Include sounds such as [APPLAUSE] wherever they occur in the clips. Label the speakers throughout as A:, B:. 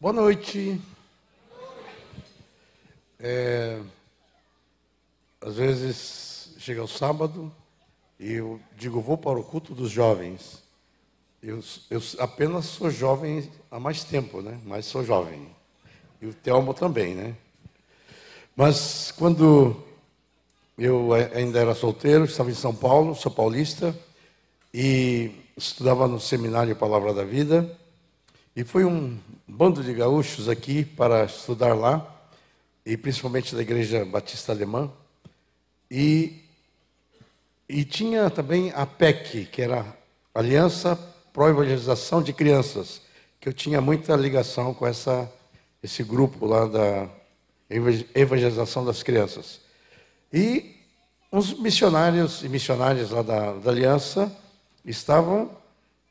A: Boa noite. É, às vezes chega o sábado e eu digo, vou para o culto dos jovens. Eu, eu apenas sou jovem há mais tempo, né? Mas sou jovem. E o Telmo também, né? Mas quando eu ainda era solteiro, estava em São Paulo, sou paulista, e estudava no seminário Palavra da Vida, e foi um bando de gaúchos aqui para estudar lá, e principalmente da Igreja Batista Alemã, e, e tinha também a PEC, que era Aliança Pro Evangelização de Crianças, que eu tinha muita ligação com essa, esse grupo lá da evangelização das crianças. E uns missionários e missionárias lá da, da Aliança estavam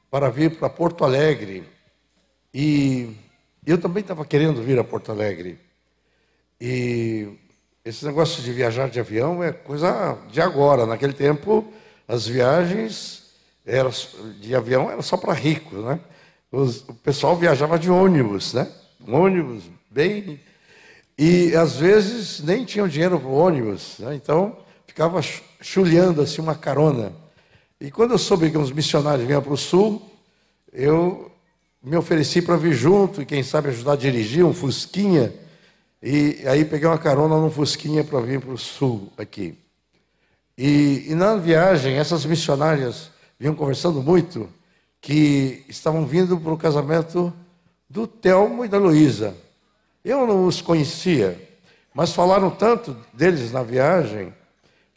A: para vir para Porto Alegre. E eu também estava querendo vir a Porto Alegre. E esse negócio de viajar de avião é coisa de agora. Naquele tempo, as viagens era, de avião era só para ricos, né? O pessoal viajava de ônibus, né? ônibus bem e às vezes nem tinham dinheiro para o ônibus, né? então ficava chulhando assim uma carona. E quando eu soube que uns missionários vinham para o sul, eu me ofereci para vir junto e quem sabe ajudar a dirigir um Fusquinha. E aí peguei uma carona num Fusquinha para vir para o sul aqui. E, e na viagem, essas missionárias vinham conversando muito que estavam vindo para o casamento do Telmo e da Luísa. Eu não os conhecia, mas falaram tanto deles na viagem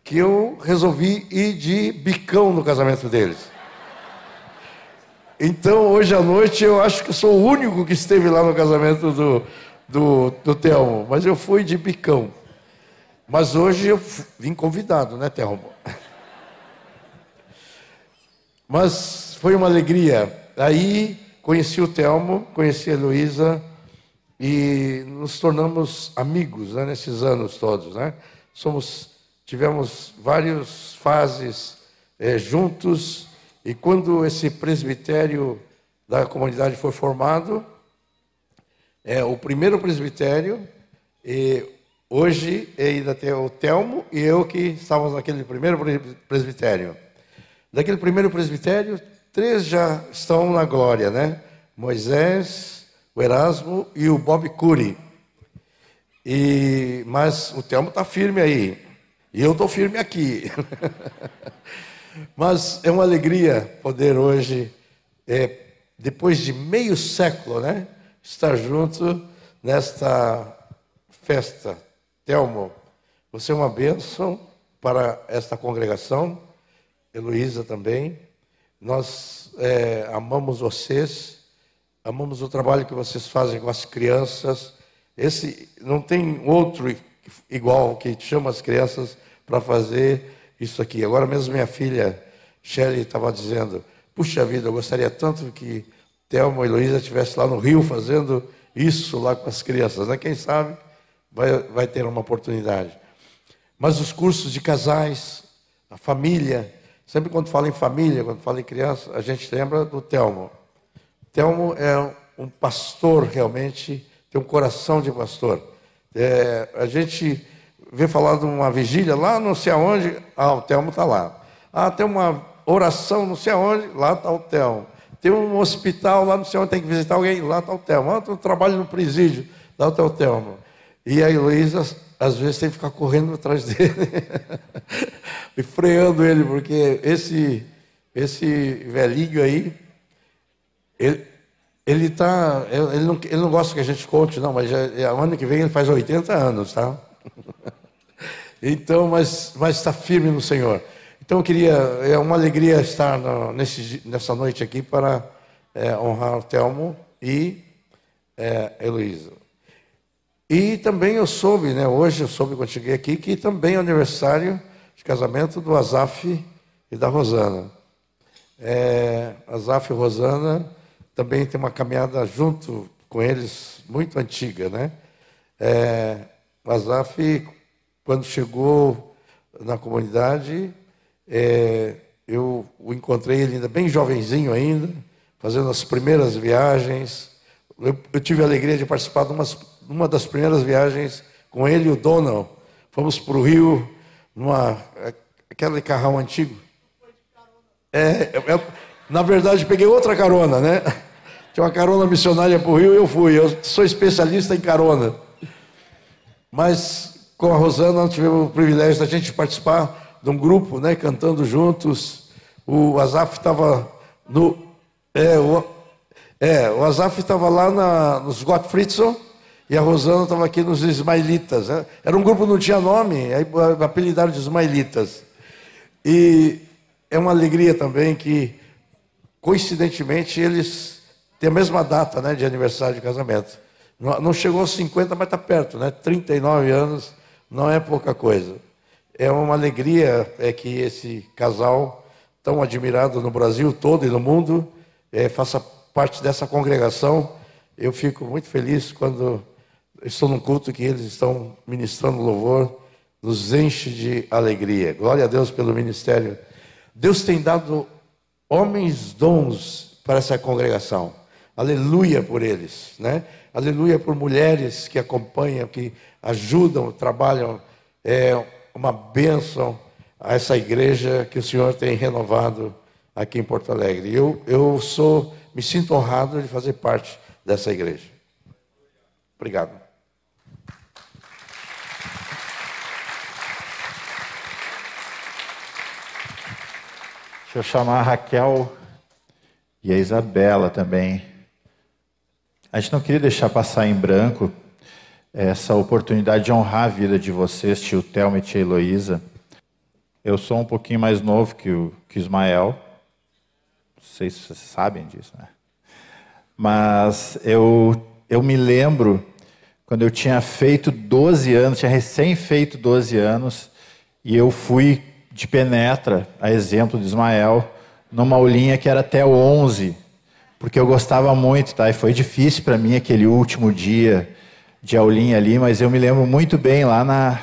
A: que eu resolvi ir de bicão no casamento deles. Então, hoje à noite, eu acho que sou o único que esteve lá no casamento do, do, do Telmo, mas eu fui de bicão. Mas hoje eu vim convidado, né, Telmo? [LAUGHS] Mas foi uma alegria. Aí conheci o Telmo, conheci a Heloísa, e nos tornamos amigos né, nesses anos todos. Né? Somos, tivemos várias fases é, juntos, e quando esse presbitério da comunidade foi formado, é o primeiro presbitério, e hoje ainda tem o Telmo e eu que estávamos naquele primeiro presbitério. Daquele primeiro presbitério, três já estão na glória, né? Moisés, o Erasmo e o Bob Cury. E, mas o Telmo está firme aí. E eu estou firme aqui. [LAUGHS] mas é uma alegria poder hoje, é, depois de meio século, né, estar junto nesta festa. Telmo, você é uma bênção para esta congregação. Heloísa também. Nós é, amamos vocês amamos o trabalho que vocês fazem com as crianças. Esse não tem outro igual que chama as crianças para fazer isso aqui. Agora mesmo minha filha Shelly estava dizendo: puxa vida, eu gostaria tanto que Thelma e Luísa estivessem lá no Rio fazendo isso lá com as crianças. Né? Quem sabe vai, vai ter uma oportunidade. Mas os cursos de casais, a família, sempre quando fala em família, quando fala em criança, a gente lembra do Telmo. Telmo é um pastor realmente, tem um coração de pastor. É, a gente vê falar de uma vigília lá não sei aonde, ah, o Telmo está lá. Ah, tem uma oração não sei aonde, lá está o Telmo. Tem um hospital lá não sei onde, tem que visitar alguém, lá está o Telmo. Ah, um trabalho no presídio, lá está o Telmo. E a Heloísa, às vezes, tem que ficar correndo atrás [LAUGHS] dele e freando ele, porque esse, esse velhinho aí, ele, ele tá, ele não, ele não gosta que a gente conte, não, mas já, ano que vem ele faz 80 anos, tá? [LAUGHS] então, mas está firme no Senhor. Então, eu queria, é uma alegria estar no, nesse, nessa noite aqui para é, honrar o Telmo e é, Heloísa. E também eu soube, né, hoje eu soube quando cheguei aqui, que também é aniversário de casamento do Azaf e da Rosana. É, Azaf e Rosana também tem uma caminhada junto com eles muito antiga, né? É, Azaf, quando chegou na comunidade, é, eu o encontrei ele ainda bem jovenzinho ainda, fazendo as primeiras viagens Eu, eu tive a alegria de participar de umas, uma das primeiras viagens com ele e o Donald. Fomos para o Rio, numa, aquele carrão antigo. É, eu, na verdade, peguei outra carona, né? [LAUGHS] Tinha uma carona missionária para o Rio e eu fui. Eu sou especialista em carona. Mas com a Rosana tivemos o privilégio da gente participar de um grupo, né, cantando juntos. O Azaf estava no. É, o, é, o Azaf estava lá na, nos Gottfriedson e a Rosana estava aqui nos Ismaelitas. Né? Era um grupo que não tinha nome, aí apelidaram de Ismaelitas. E é uma alegria também que, coincidentemente, eles têm a mesma data né, de aniversário de casamento. Não chegou aos 50, mas está perto, né? 39 anos não é pouca coisa. É uma alegria é que esse casal, tão admirado no Brasil todo e no mundo, é, faça parte dessa congregação. Eu fico muito feliz quando estou num culto que eles estão ministrando louvor, nos enche de alegria. Glória a Deus pelo ministério. Deus tem dado homens dons para essa congregação. Aleluia por eles, né? Aleluia por mulheres que acompanham, que ajudam, trabalham. É uma bênção a essa igreja que o Senhor tem renovado aqui em Porto Alegre. Eu, eu sou, me sinto honrado de fazer parte dessa igreja. Obrigado.
B: Deixa eu chamar a Raquel e a Isabela também. A gente não queria deixar passar em branco essa oportunidade de honrar a vida de vocês, tio Thelma e tia Heloísa. Eu sou um pouquinho mais novo que o, que Ismael. Não sei se vocês sabem disso, né? Mas eu, eu me lembro quando eu tinha feito 12 anos, tinha recém feito 12 anos, e eu fui de penetra, a exemplo de Ismael, numa aulinha que era até 11 porque eu gostava muito, tá? E foi difícil para mim aquele último dia de aulinha ali, mas eu me lembro muito bem lá na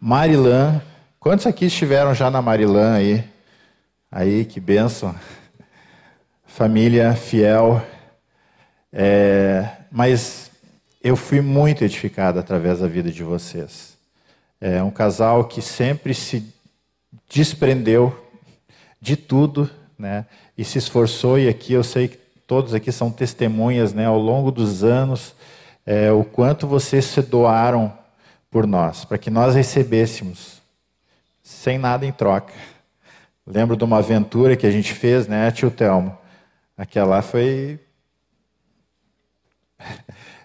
B: Marilã. Quantos aqui estiveram já na Marilã aí? Aí, que benção. Família fiel. É, mas eu fui muito edificado através da vida de vocês. É um casal que sempre se desprendeu de tudo, né? E se esforçou, e aqui eu sei que todos aqui são testemunhas, né, ao longo dos anos, é, o quanto vocês se doaram por nós, para que nós recebêssemos, sem nada em troca. Lembro de uma aventura que a gente fez, né, tio Telmo? Aquela foi.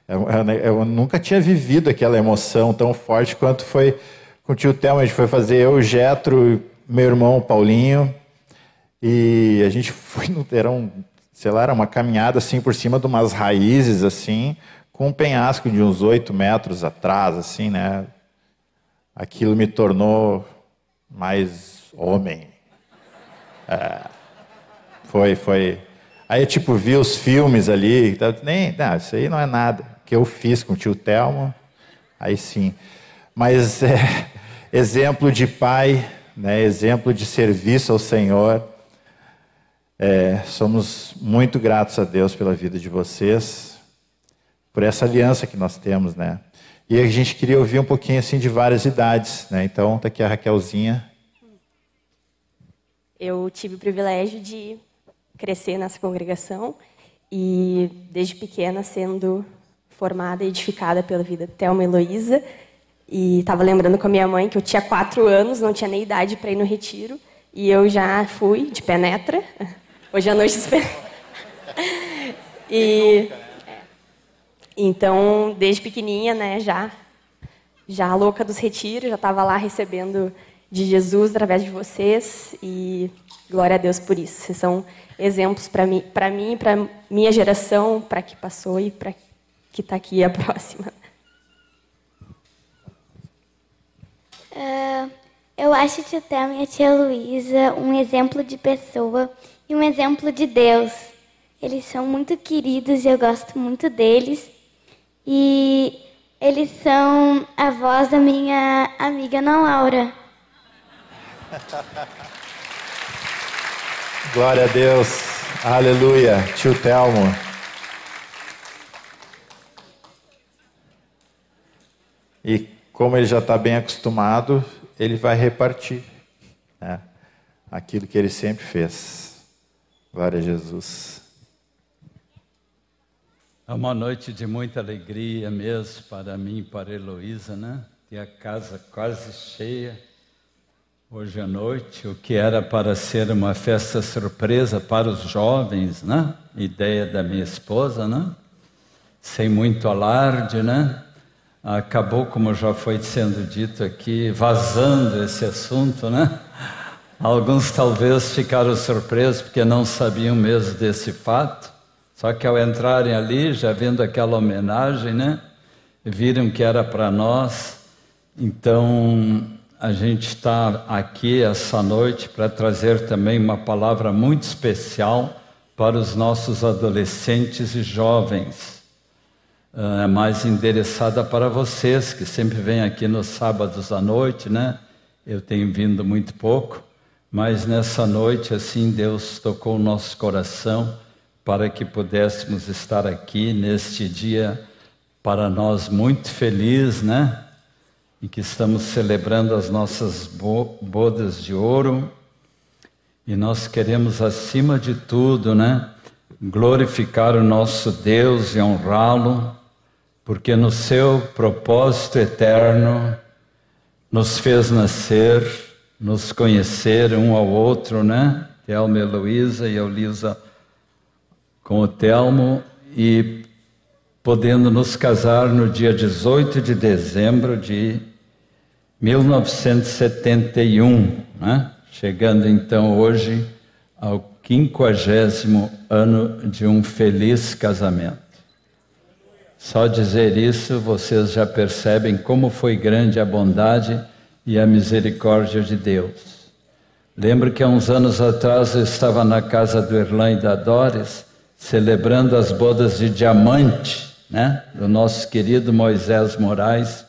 B: Eu, [LAUGHS] eu, eu, nunca tinha vivido aquela emoção tão forte quanto foi com o tio Telmo. A gente foi fazer eu, o Getro, meu irmão Paulinho, e a gente [LAUGHS] foi. Era um sei lá, era uma caminhada assim por cima de umas raízes assim, com um penhasco de uns oito metros atrás, assim, né? Aquilo me tornou mais homem. É, foi, foi. Aí tipo vi os filmes ali, nem, não, isso aí não é nada. Que eu fiz com o tio Telmo, aí sim. Mas é, [LAUGHS] exemplo de pai, né? Exemplo de serviço ao Senhor. É, somos muito gratos a Deus pela vida de vocês, por essa aliança que nós temos, né? E a gente queria ouvir um pouquinho assim de várias idades, né? Então, tá aqui a Raquelzinha.
C: Eu tive o privilégio de crescer nessa congregação e desde pequena sendo formada e edificada pela vida de Thelma Heloísa. E estava lembrando com a minha mãe que eu tinha quatro anos, não tinha nem idade para ir no retiro. E eu já fui de penetra, Hoje à noite e é. então, desde pequenininha, né, já já louca dos retiros, já estava lá recebendo de Jesus através de vocês e glória a Deus por isso. Vocês são exemplos para mim, para mim, para minha geração, para que passou e para que está aqui a próxima.
D: acho e minha tia Luísa, um exemplo de pessoa e um exemplo de Deus. Eles são muito queridos e eu gosto muito deles. E eles são a voz da minha amiga Ana Laura. [LAUGHS]
B: Glória a Deus. Aleluia. Tio Telmo. E como ele já está bem acostumado, ele vai repartir né? aquilo que ele sempre fez. Glória a Jesus.
E: É uma noite de muita alegria mesmo para mim e para a Heloísa, né? Ter a casa quase cheia hoje à noite, o que era para ser uma festa surpresa para os jovens, né? Ideia da minha esposa, né? Sem muito alarde, né? Acabou, como já foi sendo dito aqui, vazando esse assunto, né? Alguns talvez ficaram surpresos porque não sabiam mesmo desse fato. Só que ao entrarem ali, já vendo aquela homenagem, né? Viram que era para nós. Então, a gente está aqui essa noite para trazer também uma palavra muito especial para os nossos adolescentes e jovens. Ah, é mais endereçada para vocês que sempre vêm aqui nos sábados à noite, né? Eu tenho vindo muito pouco, mas nessa noite, assim, Deus tocou o nosso coração para que pudéssemos estar aqui neste dia para nós muito feliz, né? E que estamos celebrando as nossas bodas de ouro. E nós queremos, acima de tudo, né? Glorificar o nosso Deus e honrá-lo, porque no seu propósito eterno nos fez nascer, nos conhecer um ao outro, né? Thelma Heloísa e Elisa com o Telmo e podendo nos casar no dia 18 de dezembro de 1971, né? chegando então hoje ao quinquagésimo ano de um feliz casamento. Só dizer isso, vocês já percebem como foi grande a bondade e a misericórdia de Deus. Lembro que há uns anos atrás eu estava na casa do Erlan e da Doris, celebrando as bodas de diamante, né, do nosso querido Moisés Moraes,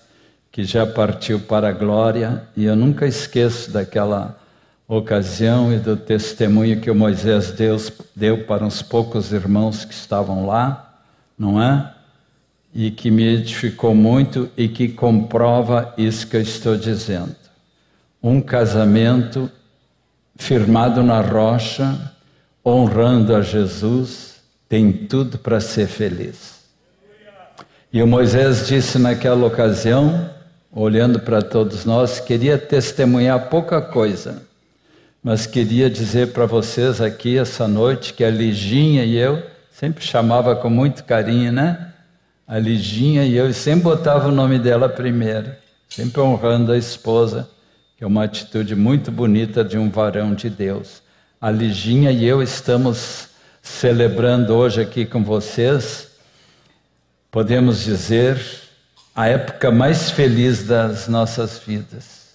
E: que já partiu para a glória, e eu nunca esqueço daquela ocasião e do testemunho que o Moisés Deus deu para uns poucos irmãos que estavam lá, não é? E que me edificou muito e que comprova isso que eu estou dizendo. Um casamento firmado na rocha, honrando a Jesus, tem tudo para ser feliz. E o Moisés disse naquela ocasião, olhando para todos nós, queria testemunhar pouca coisa, mas queria dizer para vocês aqui essa noite que a Liginha e eu, sempre chamava com muito carinho, né? A Liginha e eu sempre botava o nome dela primeiro, sempre honrando a esposa, que é uma atitude muito bonita de um varão de Deus. A Liginha e eu estamos celebrando hoje aqui com vocês, podemos dizer, a época mais feliz das nossas vidas.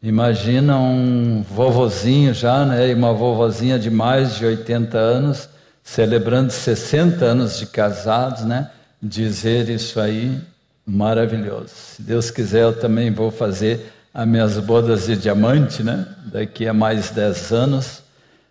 E: Imagina um vovozinho já, né, e uma vovozinha de mais de 80 anos, celebrando 60 anos de casados, né? Dizer isso aí, maravilhoso. Se Deus quiser, eu também vou fazer as minhas bodas de diamante, né? Daqui a mais 10 anos.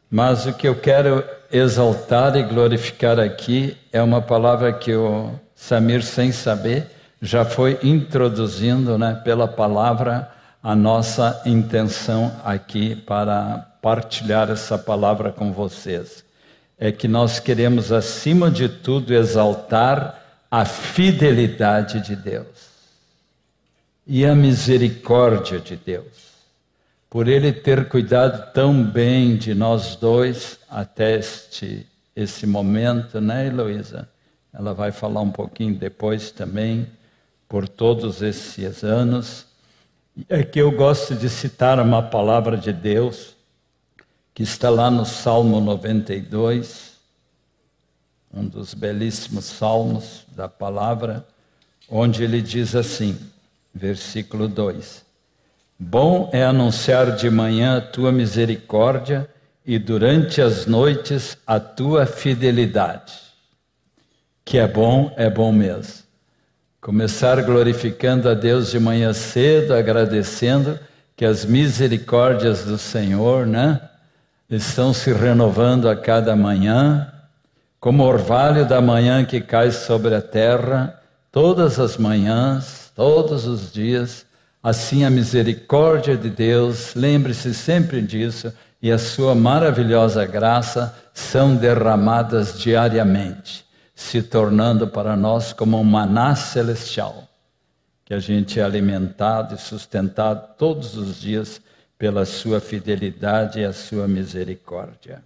E: Mas o que eu quero exaltar e glorificar aqui é uma palavra que o Samir, sem saber, já foi introduzindo né, pela palavra a nossa intenção aqui para partilhar essa palavra com vocês. É que nós queremos, acima de tudo, exaltar a fidelidade de Deus e a misericórdia de Deus por Ele ter cuidado tão bem de nós dois até este, esse momento, né, Heloísa? Ela vai falar um pouquinho depois também, por todos esses anos. É que eu gosto de citar uma palavra de Deus, que está lá no Salmo 92, um dos belíssimos salmos da palavra, onde ele diz assim, versículo 2: Bom é anunciar de manhã a tua misericórdia e durante as noites a tua fidelidade. Que é bom, é bom mesmo. Começar glorificando a Deus de manhã cedo, agradecendo que as misericórdias do Senhor, né, estão se renovando a cada manhã, como orvalho da manhã que cai sobre a terra, todas as manhãs, todos os dias. Assim, a misericórdia de Deus, lembre-se sempre disso, e a sua maravilhosa graça são derramadas diariamente, se tornando para nós como um maná celestial, que a gente é alimentado e sustentado todos os dias pela sua fidelidade e a sua misericórdia.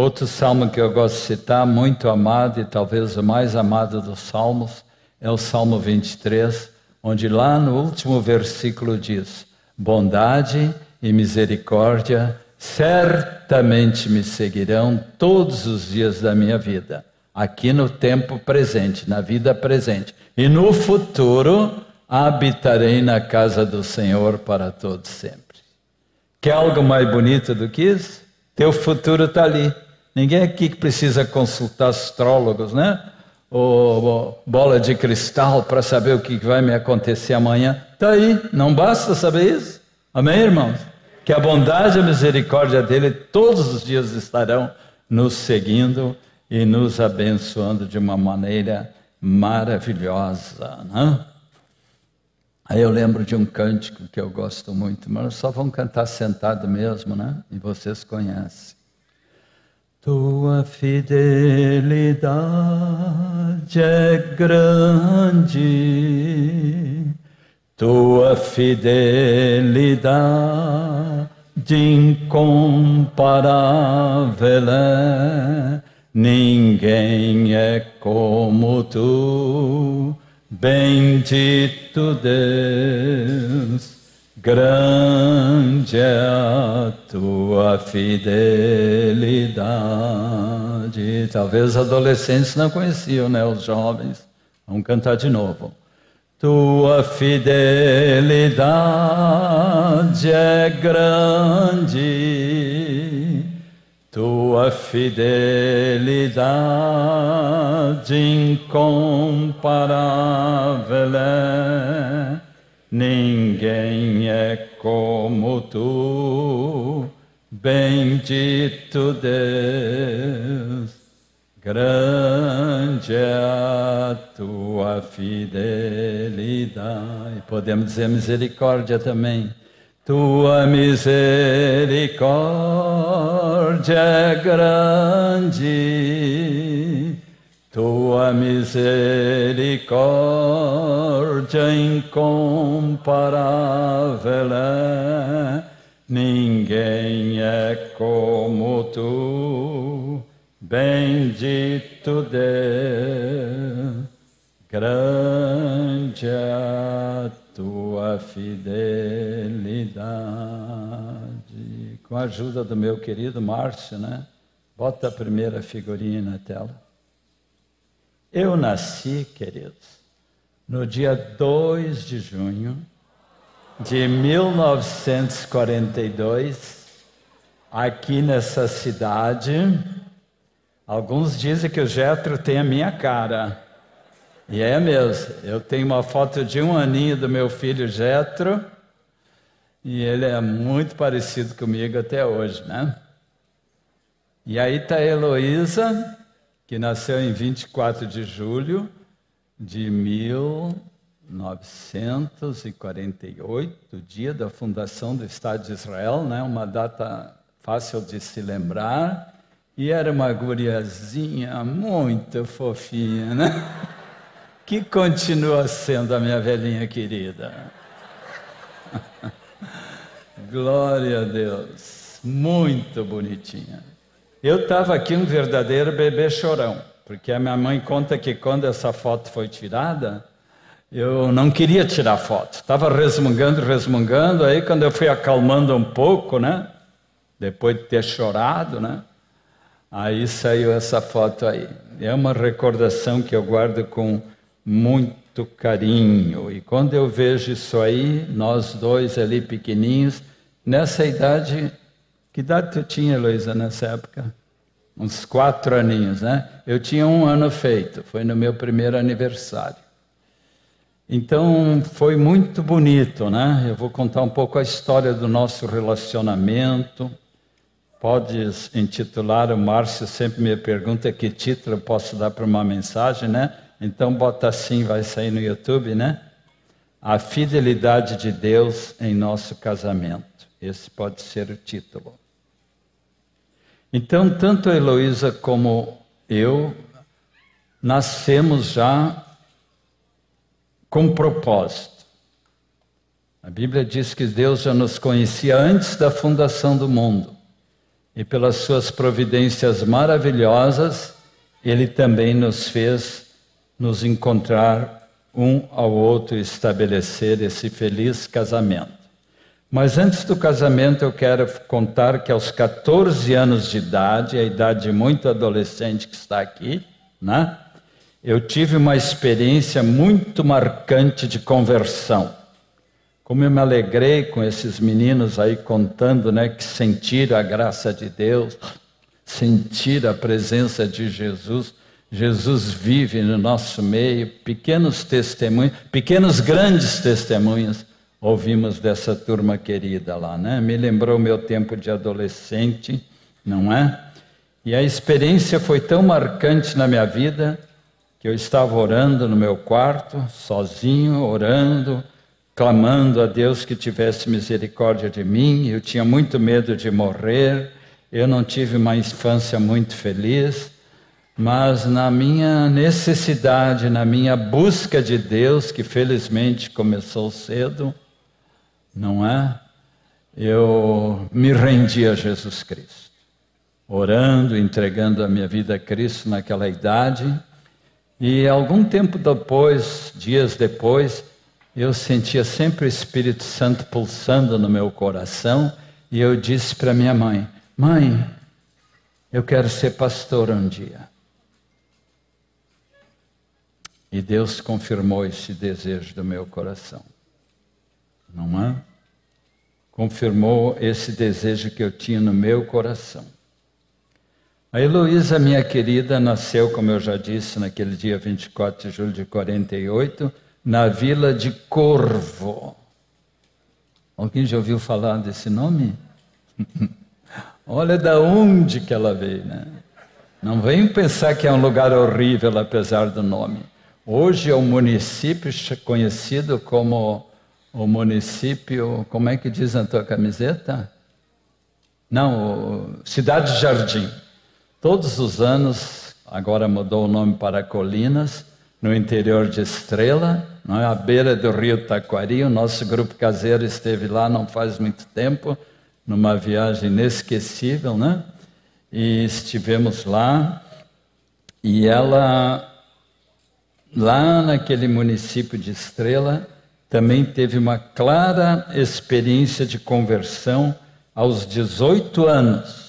E: Outro salmo que eu gosto de citar, muito amado e talvez o mais amado dos salmos, é o Salmo 23, onde lá no último versículo diz: Bondade e misericórdia certamente me seguirão todos os dias da minha vida, aqui no tempo presente, na vida presente, e no futuro habitarei na casa do Senhor para todos sempre. Quer algo mais bonito do que isso? Teu futuro está ali. Ninguém aqui que precisa consultar astrólogos, né? Ou, bola de cristal para saber o que vai me acontecer amanhã. Está aí, não basta saber isso. Amém, irmãos? Que a bondade e a misericórdia dele todos os dias estarão nos seguindo e nos abençoando de uma maneira maravilhosa. Né? Aí eu lembro de um cântico que eu gosto muito, mas só vão cantar sentado mesmo, né? E vocês conhecem. Tua fidelidade é grande, tua fidelidade incomparável é, ninguém é como tu. Bendito Deus, grande é a tua fidelidade. Talvez os adolescentes não conheciam, né? Os jovens. Vamos cantar de novo. Tua fidelidade é grande tua fidelidade incomparável é, ninguém é como tu, bendito Deus, grande é a tua fidelidade. Podemos dizer misericórdia também. Tua misericórdia é grande, tua misericórdia incomparável é, ninguém é como tu, bendito Deus, grande é tua fidelidade. Com a ajuda do meu querido Márcio, né? Bota a primeira figurinha na tela. Eu nasci, queridos, no dia 2 de junho de 1942, aqui nessa cidade. Alguns dizem que o Getro tem a minha cara. E é mesmo. Eu tenho uma foto de um aninho do meu filho Jetro e ele é muito parecido comigo até hoje, né? E aí está a Heloísa, que nasceu em 24 de julho de 1948, dia da fundação do Estado de Israel, né? Uma data fácil de se lembrar. E era uma guriazinha muito fofinha, né? [LAUGHS] que continua sendo a minha velhinha querida. [LAUGHS] Glória a Deus, muito bonitinha. Eu estava aqui um verdadeiro bebê chorão, porque a minha mãe conta que quando essa foto foi tirada, eu não queria tirar foto. Estava resmungando, resmungando, aí quando eu fui acalmando um pouco, né? Depois de ter chorado, né? Aí saiu essa foto aí. É uma recordação que eu guardo com muito carinho. E quando eu vejo isso aí, nós dois ali pequeninhos, nessa idade, que idade tu tinha, Heloísa, nessa época? Uns quatro aninhos, né? Eu tinha um ano feito, foi no meu primeiro aniversário. Então foi muito bonito, né? Eu vou contar um pouco a história do nosso relacionamento. Podes intitular, o Márcio sempre me pergunta que título eu posso dar para uma mensagem, né? Então bota assim, vai sair no YouTube, né? a fidelidade de Deus em nosso casamento. Esse pode ser o título. Então, tanto a Heloísa como eu nascemos já com propósito. A Bíblia diz que Deus já nos conhecia antes da fundação do mundo. E pelas suas providências maravilhosas, Ele também nos fez nos encontrar um ao outro e estabelecer esse feliz casamento. Mas antes do casamento, eu quero contar que aos 14 anos de idade, a idade de muito adolescente que está aqui, né? Eu tive uma experiência muito marcante de conversão. Como eu me alegrei com esses meninos aí contando, né, que sentiram a graça de Deus, sentiram a presença de Jesus. Jesus vive no nosso meio, pequenos testemunhos, pequenos grandes testemunhos ouvimos dessa turma querida lá, né? Me lembrou meu tempo de adolescente, não é? E a experiência foi tão marcante na minha vida que eu estava orando no meu quarto, sozinho, orando, clamando a Deus que tivesse misericórdia de mim. Eu tinha muito medo de morrer, eu não tive uma infância muito feliz, mas na minha necessidade, na minha busca de Deus, que felizmente começou cedo, não é? Eu me rendi a Jesus Cristo, orando, entregando a minha vida a Cristo naquela idade. E algum tempo depois, dias depois, eu sentia sempre o Espírito Santo pulsando no meu coração e eu disse para minha mãe: Mãe, eu quero ser pastor um dia. E Deus confirmou esse desejo do meu coração. Não é? Confirmou esse desejo que eu tinha no meu coração. A Heloísa, minha querida, nasceu, como eu já disse, naquele dia 24 de julho de 48 na vila de Corvo. Alguém já ouviu falar desse nome? [LAUGHS] Olha da onde que ela veio, né? Não venham pensar que é um lugar horrível apesar do nome. Hoje é um município conhecido como o município, como é que diz na tua camiseta? Não, Cidade Jardim. Todos os anos, agora mudou o nome para Colinas, no interior de Estrela, não é? à beira do rio Taquari. O nosso grupo caseiro esteve lá não faz muito tempo, numa viagem inesquecível, né? E estivemos lá, e ela, lá naquele município de Estrela, também teve uma clara experiência de conversão aos 18 anos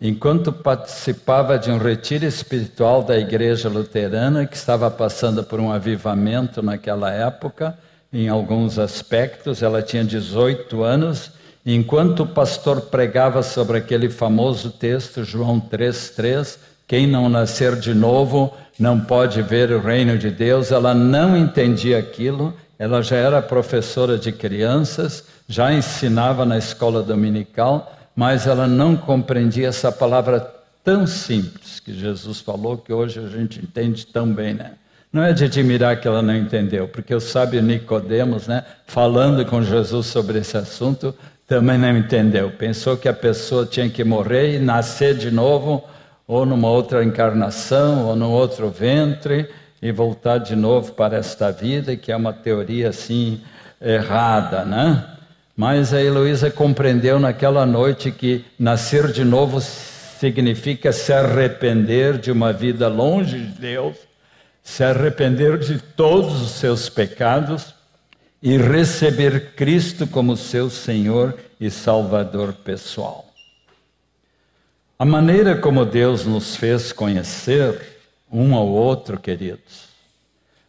E: enquanto participava de um retiro espiritual da igreja luterana, que estava passando por um avivamento naquela época, em alguns aspectos, ela tinha 18 anos, enquanto o pastor pregava sobre aquele famoso texto, João 3,3, quem não nascer de novo não pode ver o reino de Deus, ela não entendia aquilo, ela já era professora de crianças, já ensinava na escola dominical, mas ela não compreendia essa palavra tão simples que Jesus falou, que hoje a gente entende tão bem, né? Não é de admirar que ela não entendeu, porque o sábio Nicodemos, né, falando com Jesus sobre esse assunto, também não entendeu. Pensou que a pessoa tinha que morrer e nascer de novo, ou numa outra encarnação, ou num outro ventre, e voltar de novo para esta vida, que é uma teoria assim errada, né? Mas a Heloísa compreendeu naquela noite que nascer de novo significa se arrepender de uma vida longe de Deus, se arrepender de todos os seus pecados e receber Cristo como seu Senhor e Salvador pessoal. A maneira como Deus nos fez conhecer um ao outro, queridos,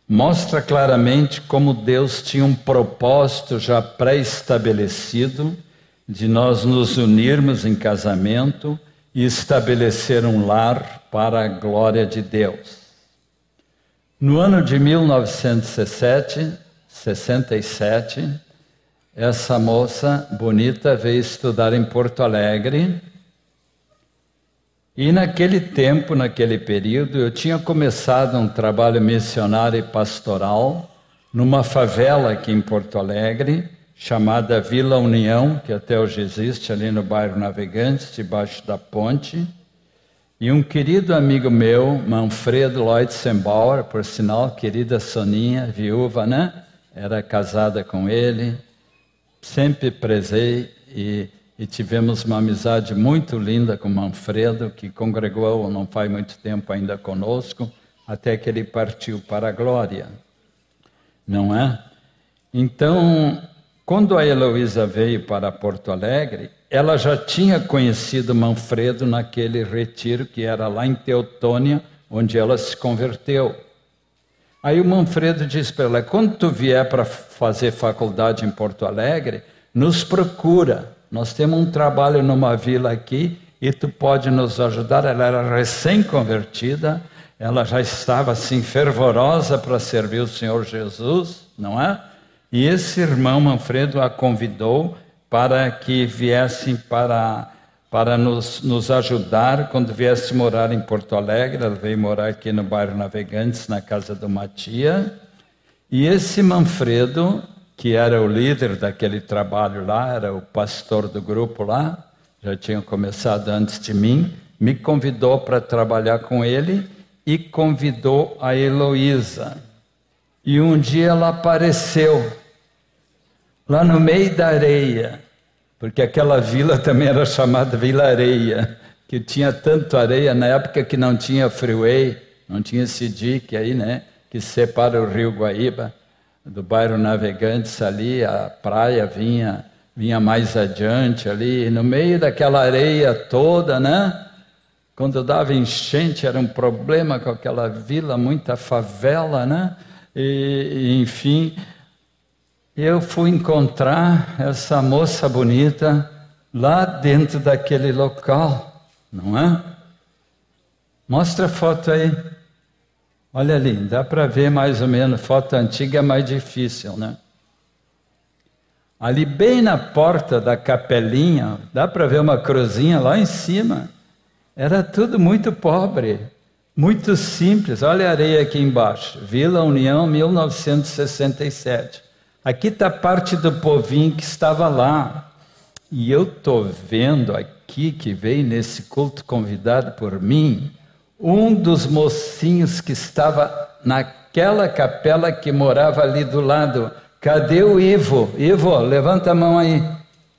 E: mostra claramente como Deus tinha um propósito já pré-estabelecido de nós nos unirmos em casamento e estabelecer um lar para a glória de Deus. No ano de 1967, 67, essa moça bonita veio estudar em Porto Alegre e naquele tempo, naquele período, eu tinha começado um trabalho missionário e pastoral numa favela aqui em Porto Alegre, chamada Vila União, que até hoje existe ali no bairro Navegantes, debaixo da ponte. E um querido amigo meu, Manfredo Leutzenbauer, por sinal, querida Soninha, viúva, né? Era casada com ele, sempre prezei e, e tivemos uma amizade muito linda com Manfredo, que congregou não faz muito tempo ainda conosco, até que ele partiu para a glória não é? Então, quando a Heloísa veio para Porto Alegre, ela já tinha conhecido Manfredo naquele retiro que era lá em Teotônia, onde ela se converteu. Aí o Manfredo disse para ela: quando tu vier para fazer faculdade em Porto Alegre, nos procura. Nós temos um trabalho numa vila aqui e tu pode nos ajudar. Ela era recém-convertida, ela já estava assim fervorosa para servir o Senhor Jesus, não é? E esse irmão Manfredo a convidou para que viesse para, para nos, nos ajudar quando viesse morar em Porto Alegre. Ela veio morar aqui no bairro Navegantes, na casa do Matia. E esse Manfredo, que era o líder daquele trabalho lá, era o pastor do grupo lá, já tinha começado antes de mim, me convidou para trabalhar com ele e convidou a Heloísa. E um dia ela apareceu lá no meio da areia, porque aquela vila [LAUGHS] também era chamada Vila Areia, que tinha tanto areia na época que não tinha freeway, não tinha esse dique aí, né, que separa o Rio Guaíba do bairro Navegantes ali, a praia vinha vinha mais adiante ali, no meio daquela areia toda, né? Quando dava enchente era um problema com aquela vila, muita favela, né? E, enfim, eu fui encontrar essa moça bonita lá dentro daquele local, não é? Mostra a foto aí. Olha ali, dá para ver mais ou menos. Foto antiga é mais difícil, né? Ali bem na porta da capelinha, dá para ver uma cruzinha lá em cima. Era tudo muito pobre, muito simples. Olha a areia aqui embaixo. Vila União, 1967. Aqui está parte do povinho que estava lá. E eu estou vendo aqui que veio nesse culto convidado por mim, um dos mocinhos que estava naquela capela que morava ali do lado. Cadê o Ivo? Ivo, levanta a mão aí.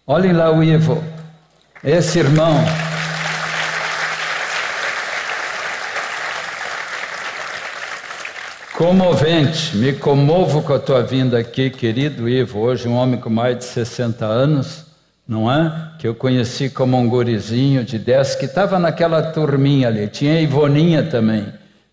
E: Olhem lá o Ivo. Esse irmão. Comovente, me comovo com a tua vinda aqui, querido Ivo, hoje um homem com mais de 60 anos, não é? Que eu conheci como um gurizinho de 10, que estava naquela turminha ali. Tinha a Ivoninha também,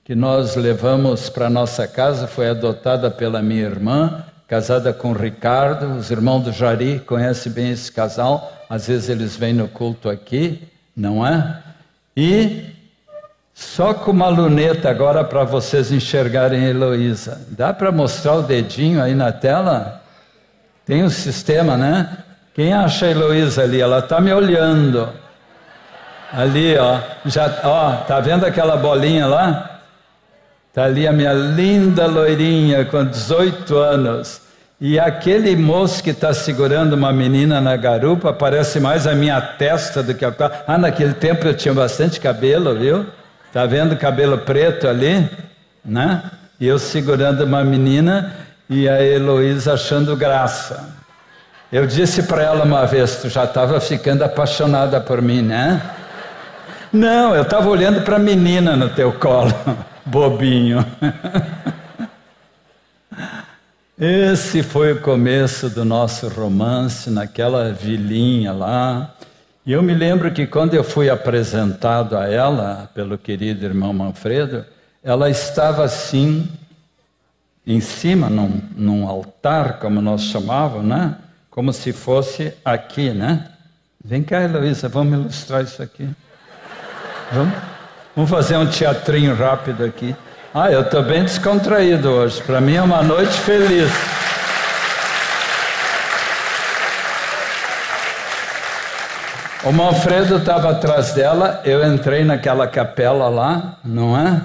E: que nós levamos para nossa casa, foi adotada pela minha irmã, casada com o Ricardo, os irmãos do Jari conhecem bem esse casal, às vezes eles vêm no culto aqui, não é? E só com uma luneta agora para vocês enxergarem a Heloísa. Dá para mostrar o dedinho aí na tela? Tem um sistema, né? Quem acha a Heloísa ali? Ela está me olhando. Ali, ó. Já, ó, tá vendo aquela bolinha lá? Tá ali a minha linda loirinha com 18 anos. E aquele moço que está segurando uma menina na garupa parece mais a minha testa do que a. Ah, naquele tempo eu tinha bastante cabelo, viu? Tá vendo o cabelo preto ali? Né? E eu segurando uma menina e a Heloísa achando graça. Eu disse para ela uma vez: Tu já estava ficando apaixonada por mim, né? Não, eu estava olhando para a menina no teu colo, [LAUGHS] bobinho. [LAUGHS] Esse foi o começo do nosso romance naquela vilinha lá. E eu me lembro que quando eu fui apresentado a ela, pelo querido irmão Manfredo, ela estava assim, em cima, num, num altar, como nós chamávamos, né? Como se fosse aqui, né? Vem cá, Heloísa, vamos ilustrar isso aqui. Vamos? Vamos fazer um teatrinho rápido aqui. Ah, eu estou bem descontraído hoje. Para mim é uma noite feliz. O Manfredo estava atrás dela, eu entrei naquela capela lá, não é?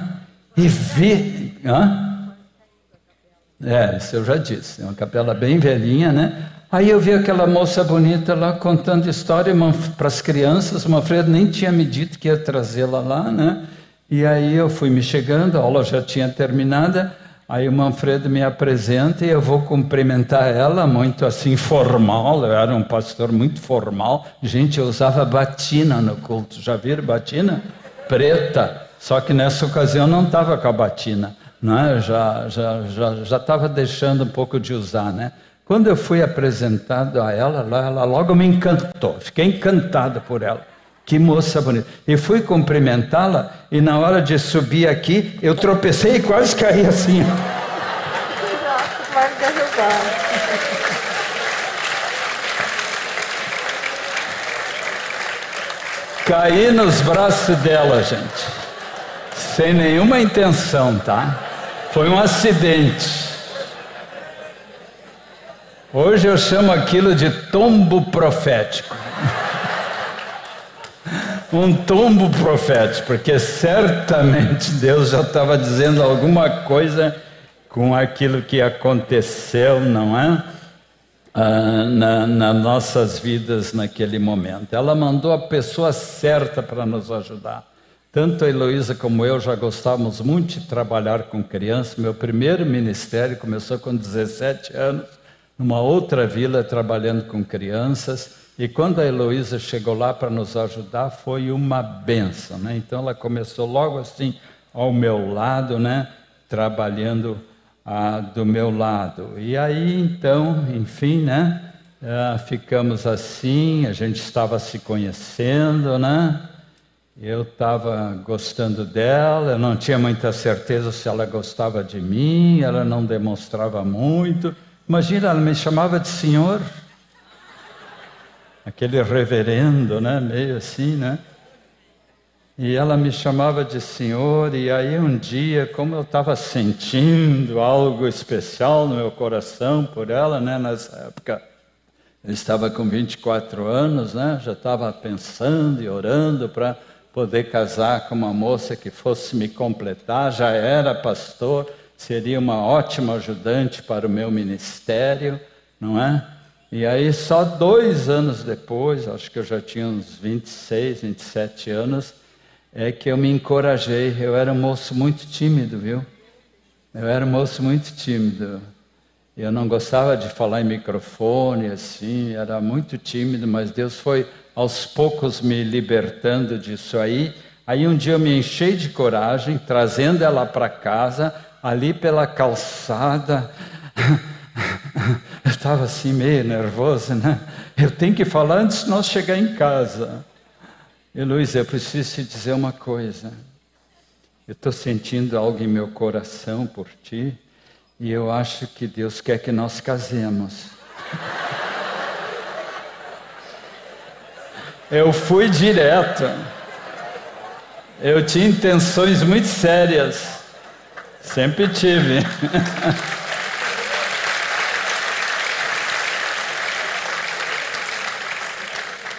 E: E vi. Hã? É, isso eu já disse. É uma capela bem velhinha, né? Aí eu vi aquela moça bonita lá contando história para as crianças. Manfredo nem tinha me dito que ia trazê-la lá, né? E aí eu fui me chegando, a aula já tinha terminado. Aí o Manfredo me apresenta e eu vou cumprimentar ela, muito assim formal. Eu era um pastor muito formal. Gente, eu usava batina no culto. Já viram batina? Preta. Só que nessa ocasião não estava com a batina. Né? Já já já já estava deixando um pouco de usar, né? Quando eu fui apresentado a ela, ela logo me encantou. Fiquei encantado por ela. Que moça bonita. E fui cumprimentá-la, e na hora de subir aqui, eu tropecei e quase caí assim. Caí nos braços dela, gente. Sem nenhuma intenção, tá? Foi um acidente. Hoje eu chamo aquilo de tombo profético. um tombo profético, porque certamente Deus já estava dizendo alguma coisa com aquilo que aconteceu, não é? Ah, na, nas nossas vidas naquele momento. Ela mandou a pessoa certa para nos ajudar. Tanto a Heloísa como eu já gostávamos muito de trabalhar com crianças. Meu primeiro ministério começou com 17 anos numa outra vila trabalhando com crianças. E quando a Heloísa chegou lá para nos ajudar, foi uma benção. Né? Então ela começou logo assim ao meu lado, né? trabalhando ah, do meu lado. E aí então, enfim, né? Ah, ficamos assim, a gente estava se conhecendo, né? Eu estava gostando dela, eu não tinha muita certeza se ela gostava de mim, ela não demonstrava muito. Imagina, ela me chamava de senhor. Aquele reverendo, né? Meio assim, né? E ela me chamava de senhor, e aí um dia, como eu estava sentindo algo especial no meu coração por ela, né? Nessa época, eu estava com 24 anos, né? Já estava pensando e orando para poder casar com uma moça que fosse me completar, já era pastor seria uma ótima ajudante para o meu ministério, não é? E aí, só dois anos depois, acho que eu já tinha uns 26, 27 anos, é que eu me encorajei. Eu era um moço muito tímido, viu? Eu era um moço muito tímido. Eu não gostava de falar em microfone, assim, era muito tímido, mas Deus foi aos poucos me libertando disso aí. Aí um dia eu me enchei de coragem, trazendo ela para casa, ali pela calçada. [LAUGHS] Eu estava assim meio nervoso, né? Eu tenho que falar antes de nós chegar em casa. E Luiz, eu preciso te dizer uma coisa. Eu estou sentindo algo em meu coração por ti e eu acho que Deus quer que nós casemos. [LAUGHS] Eu fui direto. Eu tinha intenções muito sérias. Sempre tive.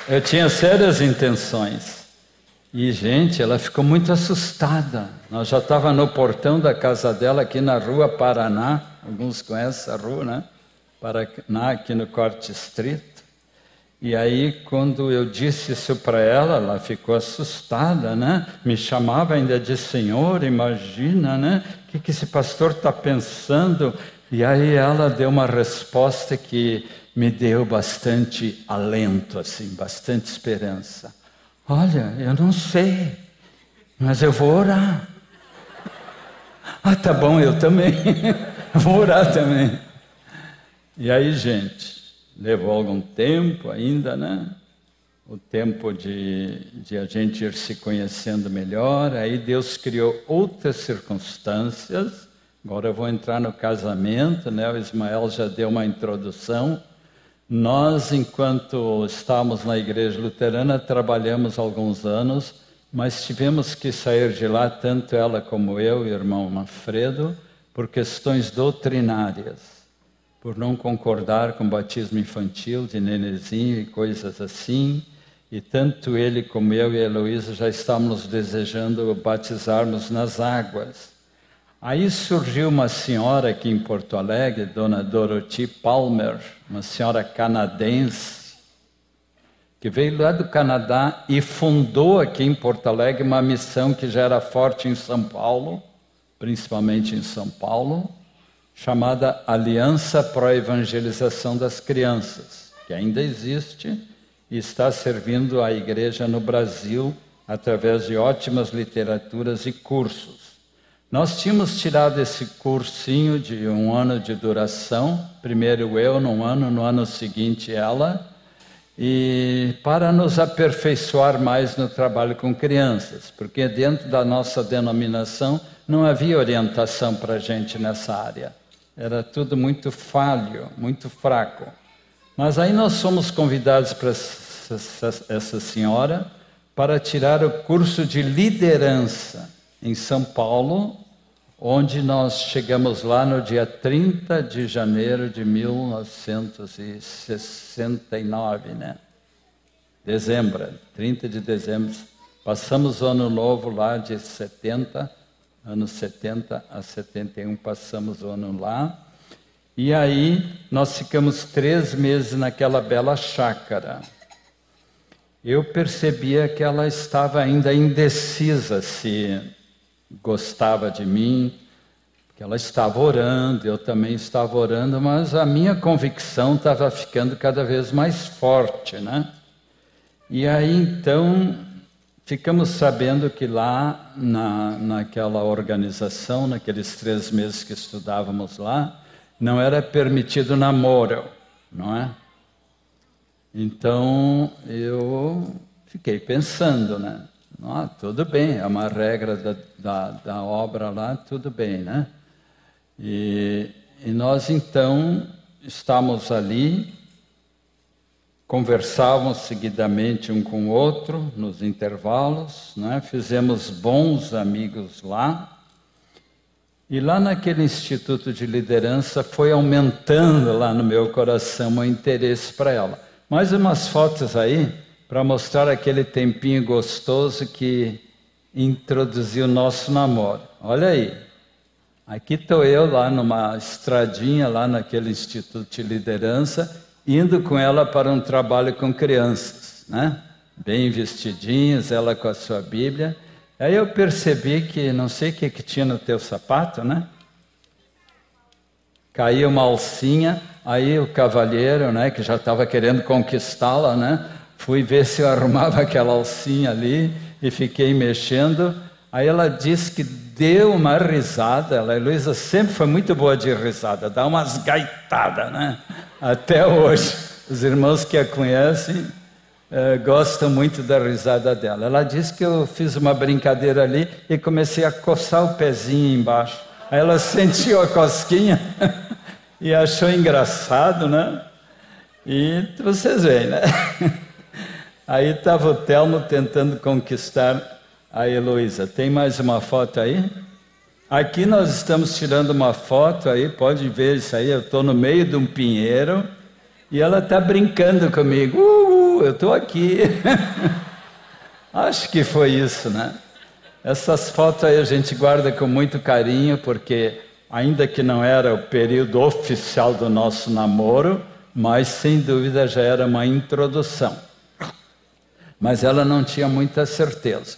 E: Eu tinha sérias intenções. E, gente, ela ficou muito assustada. Nós já estava no portão da casa dela, aqui na rua Paraná. Alguns conhecem a rua, né? Paraná, aqui no Corte Street. E aí, quando eu disse isso para ela, ela ficou assustada, né? Me chamava ainda de senhor, imagina, né? Que, que esse pastor está pensando? E aí ela deu uma resposta que me deu bastante alento, assim, bastante esperança. Olha, eu não sei, mas eu vou orar. Ah, tá bom, eu também. [LAUGHS] vou orar também. E aí, gente, levou algum tempo ainda, né? O tempo de, de a gente ir se conhecendo melhor. Aí Deus criou outras circunstâncias. Agora eu vou entrar no casamento, né? O Ismael já deu uma introdução. Nós, enquanto estávamos na igreja luterana, trabalhamos alguns anos, mas tivemos que sair de lá, tanto ela como eu, irmão Manfredo, por questões doutrinárias por não concordar com batismo infantil de nenezinho e coisas assim. E tanto ele como eu e a Heloísa já estávamos desejando batizarmos nas águas. Aí surgiu uma senhora aqui em Porto Alegre, Dona Dorothy Palmer, uma senhora canadense, que veio lá do Canadá e fundou aqui em Porto Alegre uma missão que já era forte em São Paulo, principalmente em São Paulo, chamada Aliança Pro Evangelização das Crianças, que ainda existe e está servindo a igreja no Brasil através de ótimas literaturas e cursos. Nós tínhamos tirado esse cursinho de um ano de duração, primeiro eu num ano, no ano seguinte ela, e para nos aperfeiçoar mais no trabalho com crianças, porque dentro da nossa denominação não havia orientação para a gente nessa área. Era tudo muito falho, muito fraco. Mas aí nós fomos convidados para essa, essa senhora para tirar o curso de liderança em São Paulo, onde nós chegamos lá no dia 30 de janeiro de 1969, né? Dezembro, 30 de dezembro. Passamos o ano novo lá de 70, anos 70 a 71, passamos o ano lá. E aí nós ficamos três meses naquela bela chácara. Eu percebia que ela estava ainda indecisa se gostava de mim, que ela estava orando, eu também estava orando, mas a minha convicção estava ficando cada vez mais forte, né? E aí então ficamos sabendo que lá na, naquela organização, naqueles três meses que estudávamos lá, não era permitido namoro, não é? Então eu fiquei pensando, né? Ah, tudo bem, é uma regra da, da, da obra lá, tudo bem, né? E, e nós então estamos ali, conversávamos seguidamente um com o outro nos intervalos, né? fizemos bons amigos lá. E lá naquele instituto de liderança foi aumentando lá no meu coração o interesse para ela. Mais umas fotos aí para mostrar aquele tempinho gostoso que introduziu o nosso namoro. Olha aí. Aqui estou eu lá numa estradinha, lá naquele Instituto de Liderança, indo com ela para um trabalho com crianças, né? Bem vestidinhas, ela com a sua Bíblia. Aí eu percebi que, não sei o que, que tinha no teu sapato, né? Caiu uma alcinha, aí o cavalheiro, né, que já estava querendo conquistá-la, né? Fui ver se eu [LAUGHS] arrumava aquela alcinha ali e fiquei mexendo. Aí ela disse que deu uma risada. Ela, a Heloísa sempre foi muito boa de risada, dá umas gaitadas, né? Até hoje. Os irmãos que a conhecem eh, gostam muito da risada dela. Ela disse que eu fiz uma brincadeira ali e comecei a coçar o pezinho embaixo. Aí ela [LAUGHS] sentiu a cosquinha [LAUGHS] e achou engraçado, né? E vocês veem, né? [LAUGHS] Aí estava o Telmo tentando conquistar a Heloísa. Tem mais uma foto aí? Aqui nós estamos tirando uma foto aí, pode ver isso aí. Eu estou no meio de um pinheiro e ela está brincando comigo. Uh, eu estou aqui. [LAUGHS] Acho que foi isso, né? Essas fotos aí a gente guarda com muito carinho, porque ainda que não era o período oficial do nosso namoro, mas sem dúvida já era uma introdução mas ela não tinha muita certeza.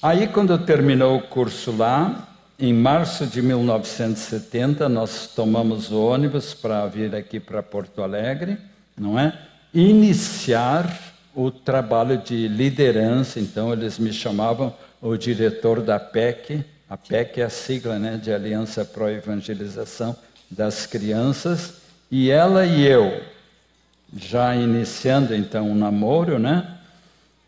E: Aí, quando terminou o curso lá, em março de 1970, nós tomamos o ônibus para vir aqui para Porto Alegre, não é? Iniciar o trabalho de liderança. Então, eles me chamavam o diretor da PEC. A PEC é a sigla né, de Aliança Pro Evangelização das Crianças. E ela e eu, já iniciando então um namoro, né?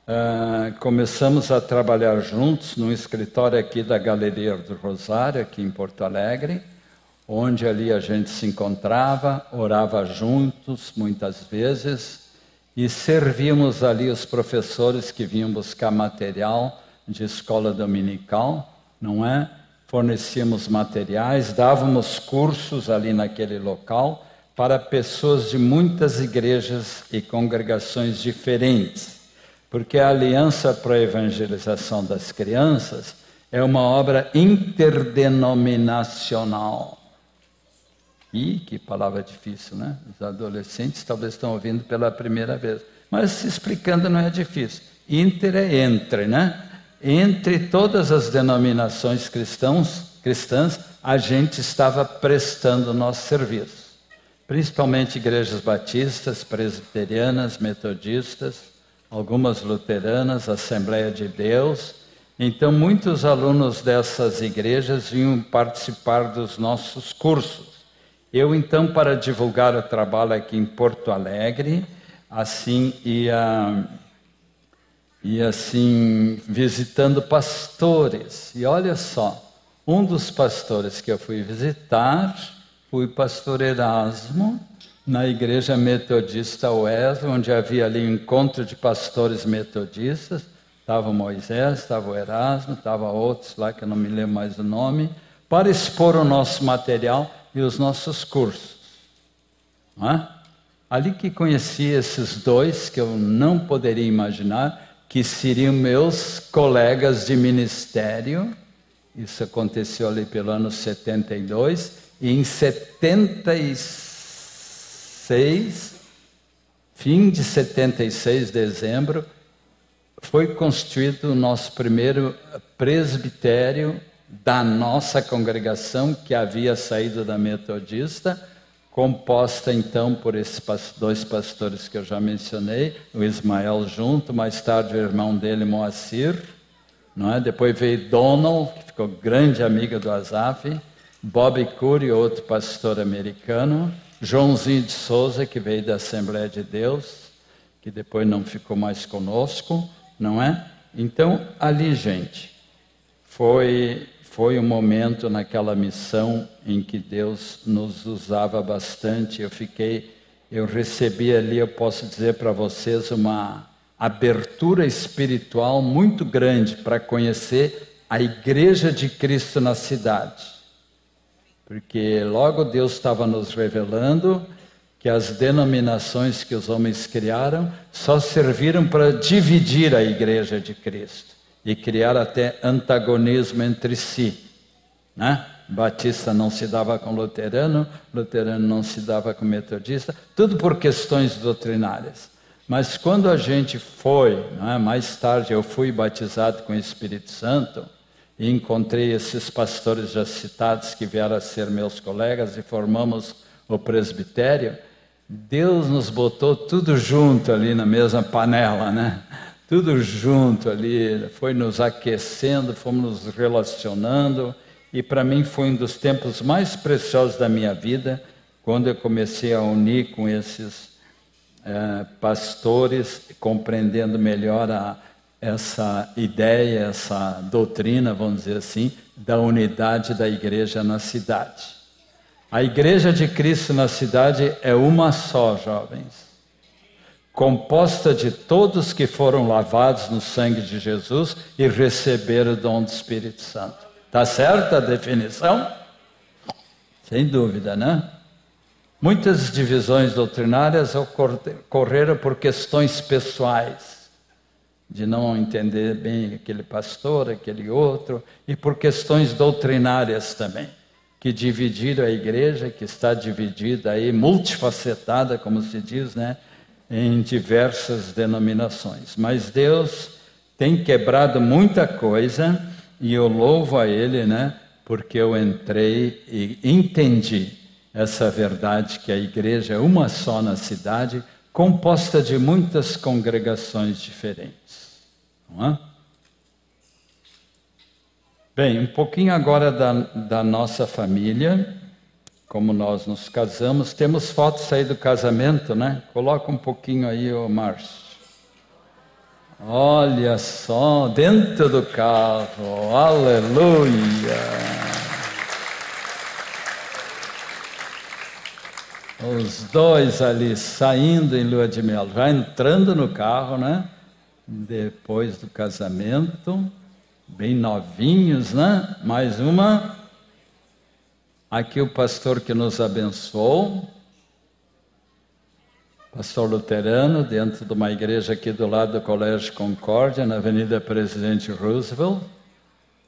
E: Uh, começamos a trabalhar juntos no escritório aqui da Galeria do Rosário, aqui em Porto Alegre, onde ali a gente se encontrava, orava juntos muitas vezes e servíamos ali os professores que vinham buscar material de escola dominical, não é? Fornecíamos materiais, dávamos cursos ali naquele local para pessoas de muitas igrejas e congregações diferentes, porque a Aliança para a Evangelização das Crianças é uma obra interdenominacional. Ih, que palavra difícil, né? Os adolescentes talvez estão ouvindo pela primeira vez. Mas explicando não é difícil. Inter é entre, né? Entre todas as denominações cristãos, cristãs, a gente estava prestando nosso serviço. Principalmente igrejas batistas, presbiterianas, metodistas, algumas luteranas, Assembleia de Deus. Então, muitos alunos dessas igrejas vinham participar dos nossos cursos. Eu, então, para divulgar o trabalho aqui em Porto Alegre, assim ia, ia assim visitando pastores. E olha só, um dos pastores que eu fui visitar foi o pastor Erasmo, na igreja metodista Wesley, onde havia ali um encontro de pastores metodistas. Estava Moisés, estava o Erasmo, estava outros lá que eu não me lembro mais o nome, para expor o nosso material e os nossos cursos. É? Ali que conheci esses dois que eu não poderia imaginar que seriam meus colegas de ministério. Isso aconteceu ali pelo ano 72 e em 76, fim de 76, dezembro, foi constituído o nosso primeiro presbitério da nossa congregação, que havia saído da metodista, composta então por esses dois pastores que eu já mencionei, o Ismael junto, mais tarde o irmão dele, Moacir, não é? depois veio Donald, que ficou grande amiga do Azaf, Bob Curry, outro pastor americano, Joãozinho de Souza, que veio da Assembleia de Deus, que depois não ficou mais conosco, não é? Então, ali, gente, foi foi um momento naquela missão em que Deus nos usava bastante. Eu fiquei, eu recebi ali, eu posso dizer para vocês, uma abertura espiritual muito grande para conhecer a Igreja de Cristo na cidade. Porque logo Deus estava nos revelando que as denominações que os homens criaram só serviram para dividir a Igreja de Cristo e criar até antagonismo entre si. Né? Batista não se dava com luterano, luterano não se dava com metodista, tudo por questões doutrinárias. Mas quando a gente foi, é? mais tarde eu fui batizado com o Espírito Santo e encontrei esses pastores já citados que vieram a ser meus colegas e formamos o presbitério, Deus nos botou tudo junto ali na mesma panela, né? Tudo junto ali, foi nos aquecendo, fomos nos relacionando, e para mim foi um dos tempos mais preciosos da minha vida, quando eu comecei a unir com esses é, pastores, compreendendo melhor a, essa ideia, essa doutrina, vamos dizer assim, da unidade da igreja na cidade. A igreja de Cristo na cidade é uma só, jovens composta de todos que foram lavados no sangue de Jesus e receberam o dom do Espírito Santo. Está certa a definição? Sem dúvida, né? Muitas divisões doutrinárias ocorreram por questões pessoais, de não entender bem aquele pastor, aquele outro, e por questões doutrinárias também, que dividiram a igreja, que está dividida aí, multifacetada, como se diz, né? Em diversas denominações. Mas Deus tem quebrado muita coisa e eu louvo a Ele, né? Porque eu entrei e entendi essa verdade que a igreja é uma só na cidade, composta de muitas congregações diferentes. Não é? Bem, um pouquinho agora da, da nossa família como nós nos casamos. Temos fotos aí do casamento, né? Coloca um pouquinho aí, ô Márcio. Olha só, dentro do carro, aleluia. Os dois ali saindo em lua de mel, já entrando no carro, né? Depois do casamento, bem novinhos, né? Mais uma Aqui o pastor que nos abençoou, pastor luterano, dentro de uma igreja aqui do lado do Colégio Concórdia, na Avenida Presidente Roosevelt.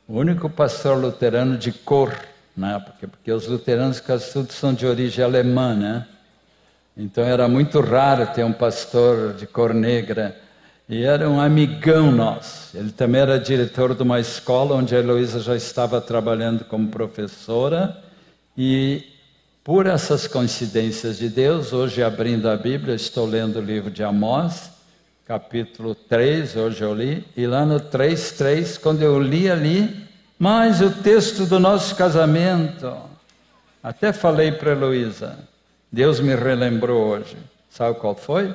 E: o único pastor luterano de cor, né? porque, porque os luteranos quase todos são de origem alemã, né? Então era muito raro ter um pastor de cor negra. E era um amigão nosso. Ele também era diretor de uma escola onde a Heloísa já estava trabalhando como professora. E por essas coincidências de Deus, hoje abrindo a Bíblia, estou lendo o livro de Amós, capítulo 3, hoje eu li, e lá no 3:3, quando eu li ali, mais o texto do nosso casamento. Até falei para Heloísa, Deus me relembrou hoje. Sabe qual foi?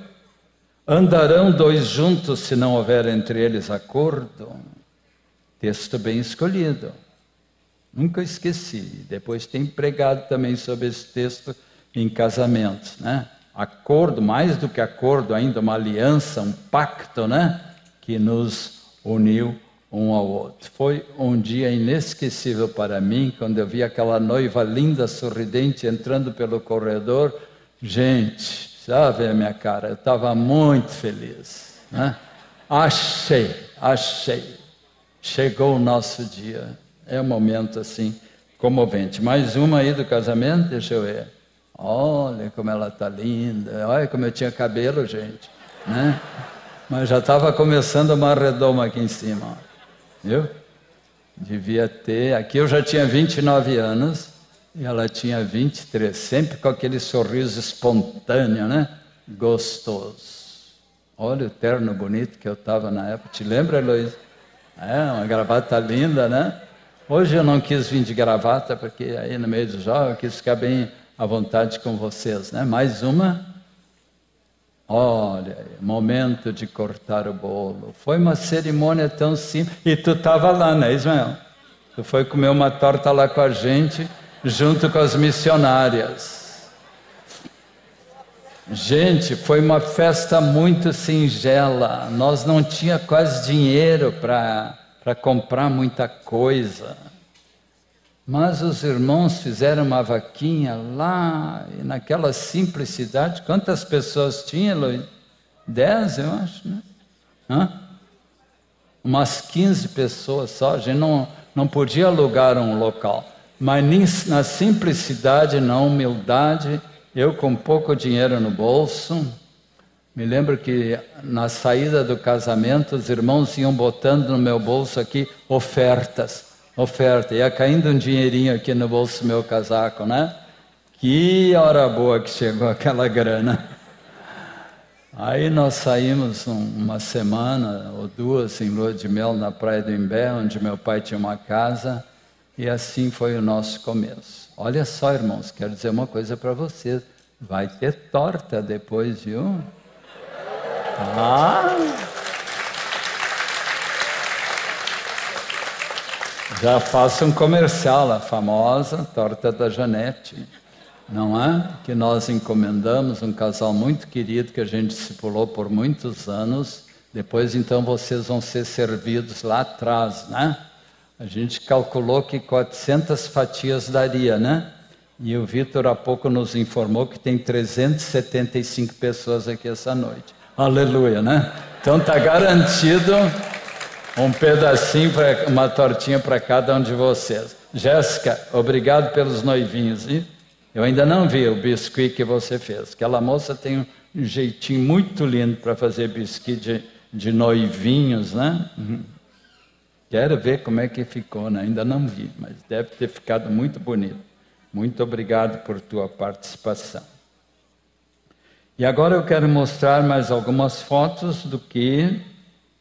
E: Andarão dois juntos se não houver entre eles acordo? Texto bem escolhido. Nunca esqueci. Depois tem pregado também sobre esse texto em casamentos, né? Acordo, mais do que acordo, ainda uma aliança, um pacto, né? Que nos uniu um ao outro. Foi um dia inesquecível para mim, quando eu vi aquela noiva linda, sorridente, entrando pelo corredor. Gente, sabe a minha cara? Eu estava muito feliz. Né? Achei, achei. Chegou o nosso dia. É um momento assim comovente. Mais uma aí do casamento, deixa eu ver. Olha como ela está linda. Olha como eu tinha cabelo, gente. Né? Mas já estava começando uma redoma aqui em cima. Viu? Devia ter. Aqui eu já tinha 29 anos e ela tinha 23, sempre com aquele sorriso espontâneo, né? Gostoso. Olha o terno bonito que eu estava na época. Te lembra, Heloísa? É, uma gravata linda, né? Hoje eu não quis vir de gravata, porque aí no meio do jovem eu quis ficar bem à vontade com vocês, né? Mais uma. Olha, momento de cortar o bolo. Foi uma cerimônia tão simples. E tu estava lá, né, Ismael? Tu foi comer uma torta lá com a gente, junto com as missionárias. Gente, foi uma festa muito singela. Nós não tinha quase dinheiro para comprar muita coisa. Mas os irmãos fizeram uma vaquinha lá, e naquela simplicidade. Quantas pessoas tinha, Eloy? Dez, eu acho, né? Hã? Umas 15 pessoas só. A gente não, não podia alugar um local. Mas na simplicidade, na humildade, eu com pouco dinheiro no bolso, me lembro que na saída do casamento, os irmãos iam botando no meu bolso aqui ofertas oferta. Ia caindo um dinheirinho aqui no bolso do meu casaco, né? Que hora boa que chegou [LAUGHS] aquela grana. Aí nós saímos uma semana ou duas em lua de mel na praia do Imbé, onde meu pai tinha uma casa, e assim foi o nosso começo. Olha só, irmãos, quero dizer uma coisa para vocês: vai ter torta depois, viu? Ah! Já faço um comercial, a famosa torta da Janete, não é? Que nós encomendamos, um casal muito querido que a gente discipulou por muitos anos. Depois, então, vocês vão ser servidos lá atrás, né? A gente calculou que 400 fatias daria, né? E o Vitor há pouco nos informou que tem 375 pessoas aqui essa noite. Aleluia, né? Então tá garantido um pedacinho, pra, uma tortinha para cada um de vocês. Jéssica, obrigado pelos noivinhos. E eu ainda não vi o biscuit que você fez. Aquela moça tem um jeitinho muito lindo para fazer biscuit de, de noivinhos, né? Uhum. Quero ver como é que ficou, né? ainda não vi, mas deve ter ficado muito bonito. Muito obrigado por tua participação. E agora eu quero mostrar mais algumas fotos do que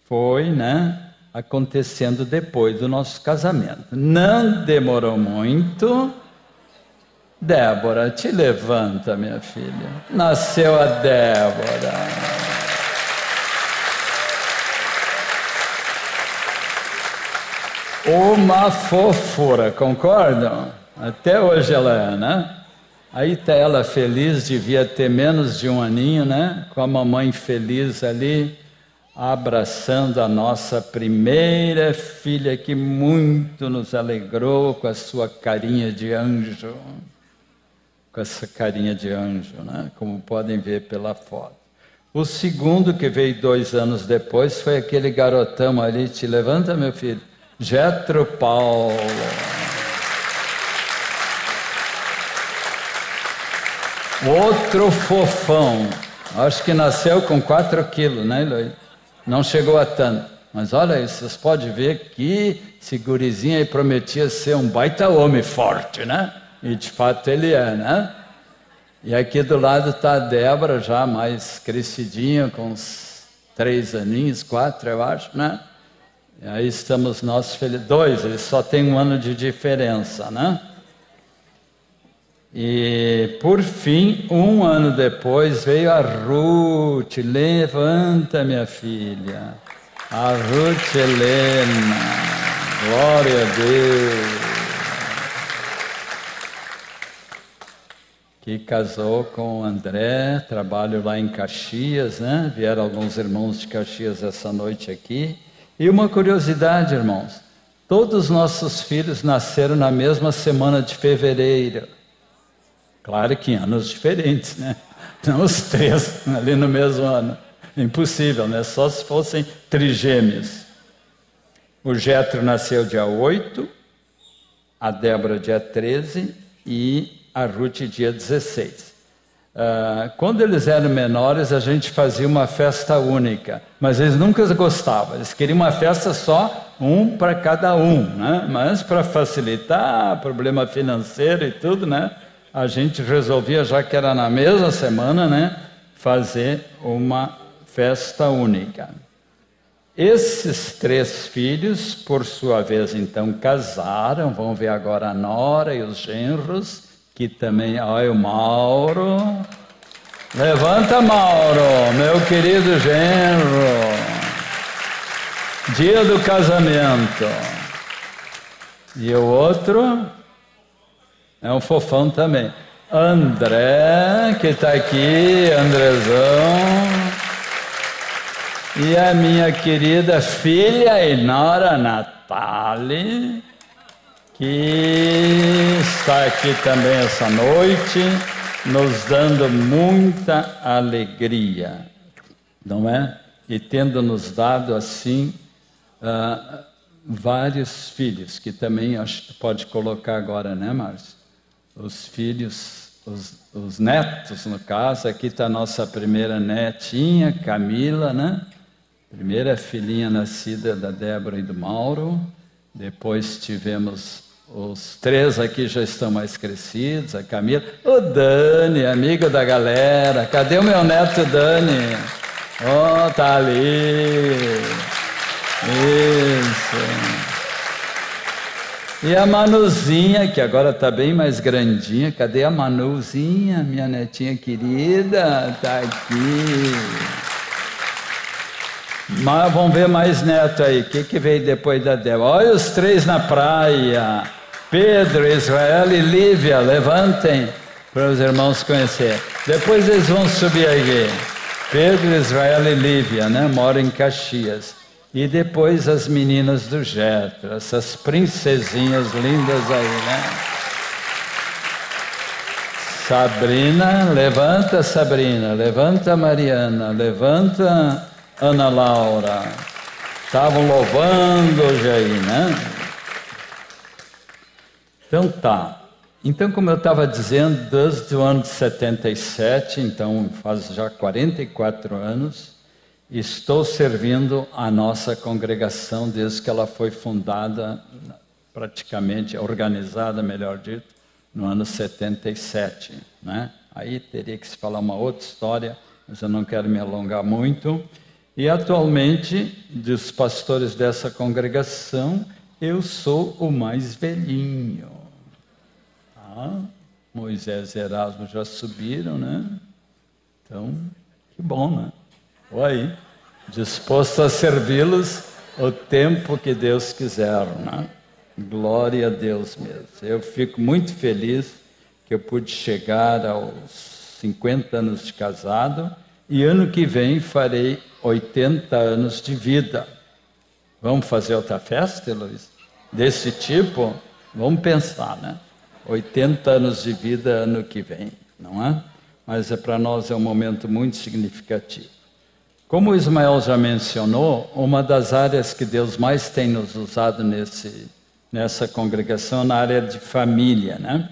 E: foi, né? acontecendo depois do nosso casamento. Não demorou muito. Débora, te levanta, minha filha. Nasceu a Débora. Uma fofura, concordam? Até hoje ela é, né? Aí está ela feliz, devia ter menos de um aninho, né? Com a mamãe feliz ali abraçando a nossa primeira filha que muito nos alegrou com a sua carinha de anjo. Com essa carinha de anjo, né? como podem ver pela foto. O segundo, que veio dois anos depois, foi aquele garotão ali. Te levanta, meu filho. Getro Paulo. Outro fofão. Acho que nasceu com 4 quilos, né, Eloy? Não chegou a tanto. Mas olha aí, vocês podem ver que esse gurizinho aí prometia ser um baita homem forte, né? E de fato ele é, né? E aqui do lado está a Débora, já mais crescidinha, com uns três aninhos, quatro, eu acho, né? E aí estamos nós felizes. Dois, eles só têm um ano de diferença, né? E por fim, um ano depois, veio a Ruth. Levanta, minha filha. A Ruth Helena. Glória a Deus. Que casou com o André, trabalho lá em Caxias, né? Vieram alguns irmãos de Caxias essa noite aqui. E uma curiosidade, irmãos: todos os nossos filhos nasceram na mesma semana de fevereiro. Claro que em anos diferentes, né? Não os três [LAUGHS] ali no mesmo ano. Impossível, né? Só se fossem trigêmeos. O Getro nasceu dia 8, a Débora dia 13 e a Ruth dia 16. Uh, quando eles eram menores, a gente fazia uma festa única, mas eles nunca gostavam, eles queriam uma festa só, um para cada um, né? mas para facilitar problema financeiro e tudo, né? A gente resolvia, já que era na mesma semana, né? fazer uma festa única. Esses três filhos, por sua vez, então casaram, vão ver agora a nora e os genros, que também, olha o Mauro. Levanta, Mauro, meu querido genro. Dia do casamento. E o outro é um fofão também. André, que está aqui, Andrezão. E a minha querida filha e nora Natália que está aqui também essa noite, nos dando muita alegria, não é? E tendo nos dado assim uh, vários filhos, que também acho que pode colocar agora, né, Márcio? Os filhos, os, os netos, no caso, aqui está a nossa primeira netinha, Camila, né? Primeira filhinha nascida da Débora e do Mauro. Depois tivemos os três aqui já estão mais crescidos, a Camila. O Dani, amigo da galera. Cadê o meu neto Dani? Oh, tá ali. Isso. E a Manuzinha, que agora está bem mais grandinha. Cadê a Manuzinha, minha netinha querida? Está aqui. Mas vamos ver mais neto aí. O que, que veio depois da Débora? Olha os três na praia. Pedro, Israel e Lívia, levantem para os irmãos conhecer. Depois eles vão subir aqui. Pedro, Israel e Lívia, né? Moram em Caxias. E depois as meninas do Jetro, essas princesinhas lindas aí, né? Sabrina, levanta Sabrina, levanta Mariana, levanta Ana Laura. Estavam louvando hoje aí, né? Então tá. Então, como eu estava dizendo, desde o ano de 77, então faz já 44 anos, estou servindo a nossa congregação desde que ela foi fundada, praticamente organizada, melhor dito, no ano 77. Né? Aí teria que se falar uma outra história, mas eu não quero me alongar muito. E atualmente, dos pastores dessa congregação, eu sou o mais velhinho. Ah, Moisés e Erasmo já subiram, né? Então, que bom, né? Oi, disposto a servi-los o tempo que Deus quiser, né? Glória a Deus mesmo. Eu fico muito feliz que eu pude chegar aos 50 anos de casado e ano que vem farei 80 anos de vida. Vamos fazer outra festa, Luiz? Desse tipo? Vamos pensar, né? 80 anos de vida ano que vem, não é? Mas é para nós é um momento muito significativo. Como Ismael já mencionou, uma das áreas que Deus mais tem nos usado nesse, nessa congregação é na área de família, né?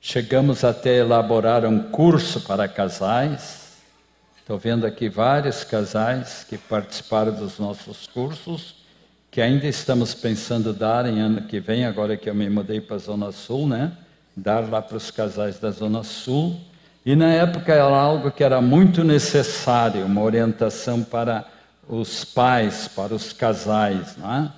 E: Chegamos até elaborar um curso para casais. Estou vendo aqui vários casais que participaram dos nossos cursos, que ainda estamos pensando dar em ano que vem, agora que eu me mudei para a Zona Sul, né? Dar lá para os casais da Zona Sul. E na época era algo que era muito necessário, uma orientação para os pais, para os casais. Não é?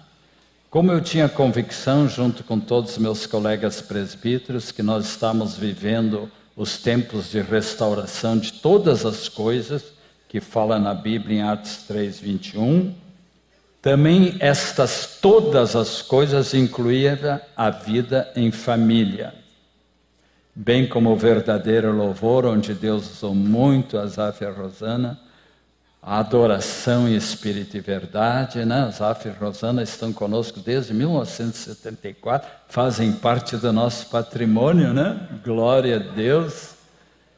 E: Como eu tinha convicção, junto com todos os meus colegas presbíteros, que nós estamos vivendo os tempos de restauração de todas as coisas, que fala na Bíblia em Atos 3, 21, também estas todas as coisas incluíam a vida em família bem como o verdadeiro louvor, onde Deus usou muito Azaf e a Rosana, a adoração em espírito e verdade, né? Azaf e Rosana estão conosco desde 1974, fazem parte do nosso patrimônio, né? Glória a Deus.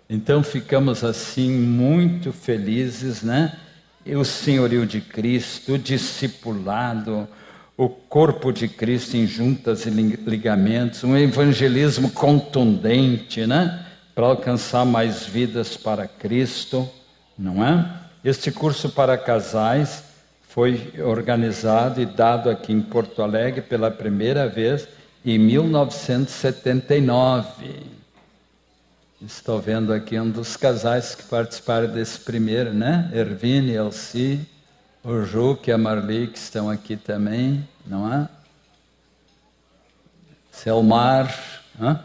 E: Então ficamos assim muito felizes, né? E o senhorio de Cristo, o discipulado, o corpo de Cristo em juntas e ligamentos, um evangelismo contundente, né? Para alcançar mais vidas para Cristo, não é? Este curso para casais foi organizado e dado aqui em Porto Alegre pela primeira vez em 1979. Estou vendo aqui um dos casais que participaram desse primeiro, né? Ervine e Elci o Juque e a Marli que estão aqui também, não é? Selmar, hã?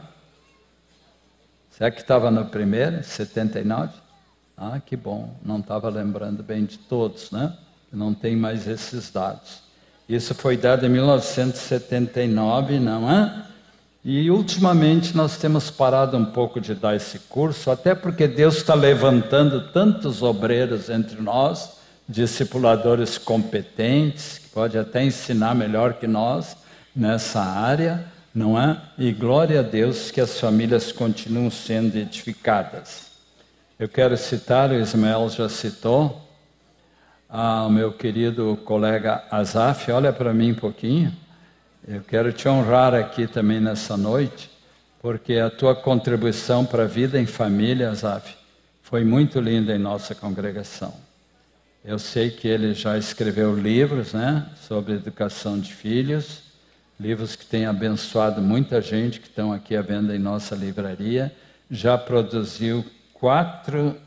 E: será que estava no primeiro, 79? Ah, que bom, não estava lembrando bem de todos, né? Não tem mais esses dados. Isso foi dado em 1979, não é? E ultimamente nós temos parado um pouco de dar esse curso, até porque Deus está levantando tantos obreiros entre nós discipuladores competentes, que pode até ensinar melhor que nós nessa área, não é? E glória a Deus que as famílias continuam sendo edificadas. Eu quero citar, o Ismael já citou, o meu querido colega Azaf, olha para mim um pouquinho. Eu quero te honrar aqui também nessa noite, porque a tua contribuição para a vida em família, Azaf, foi muito linda em nossa congregação. Eu sei que ele já escreveu livros né, sobre educação de filhos, livros que têm abençoado muita gente que estão aqui à venda em nossa livraria. Já produziu quatro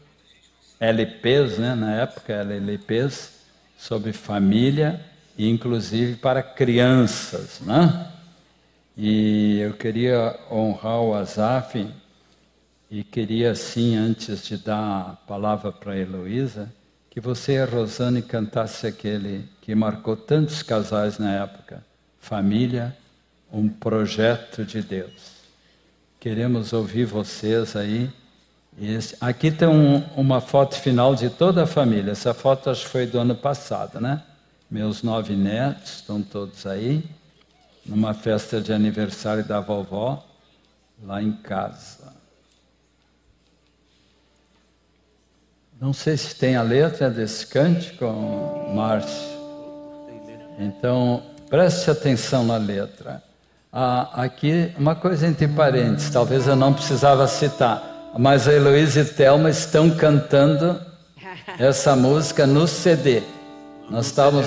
E: LPs, né, na época LPs, sobre família, inclusive para crianças. Né? E eu queria honrar o Azaf e queria, assim, antes de dar a palavra para a Heloísa, que você e a Rosane cantasse aquele que marcou tantos casais na época, Família, um projeto de Deus. Queremos ouvir vocês aí. Aqui tem um, uma foto final de toda a família. Essa foto acho que foi do ano passado, né? Meus nove netos estão todos aí, numa festa de aniversário da vovó, lá em casa. Não sei se tem a letra desse cântico, Márcio. Então, preste atenção na letra. Ah, aqui, uma coisa entre parênteses, talvez eu não precisava citar, mas a Heloísa e Thelma estão cantando essa música no CD. Nós estávamos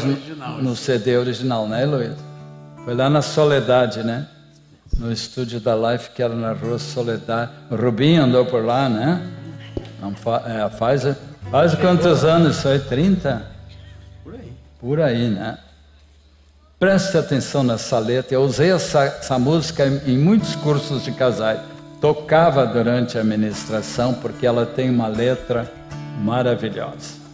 E: no CD original, né, Heloísa? Foi lá na Soledade, né? No estúdio da Life, que era na rua Soledade. O Rubinho andou por lá, né? Não fa é, faz, faz quantos anos isso aí? 30? Por aí. Por aí, né? Preste atenção nessa letra. Eu usei essa, essa música em, em muitos cursos de casais. Tocava durante a ministração porque ela tem uma letra maravilhosa.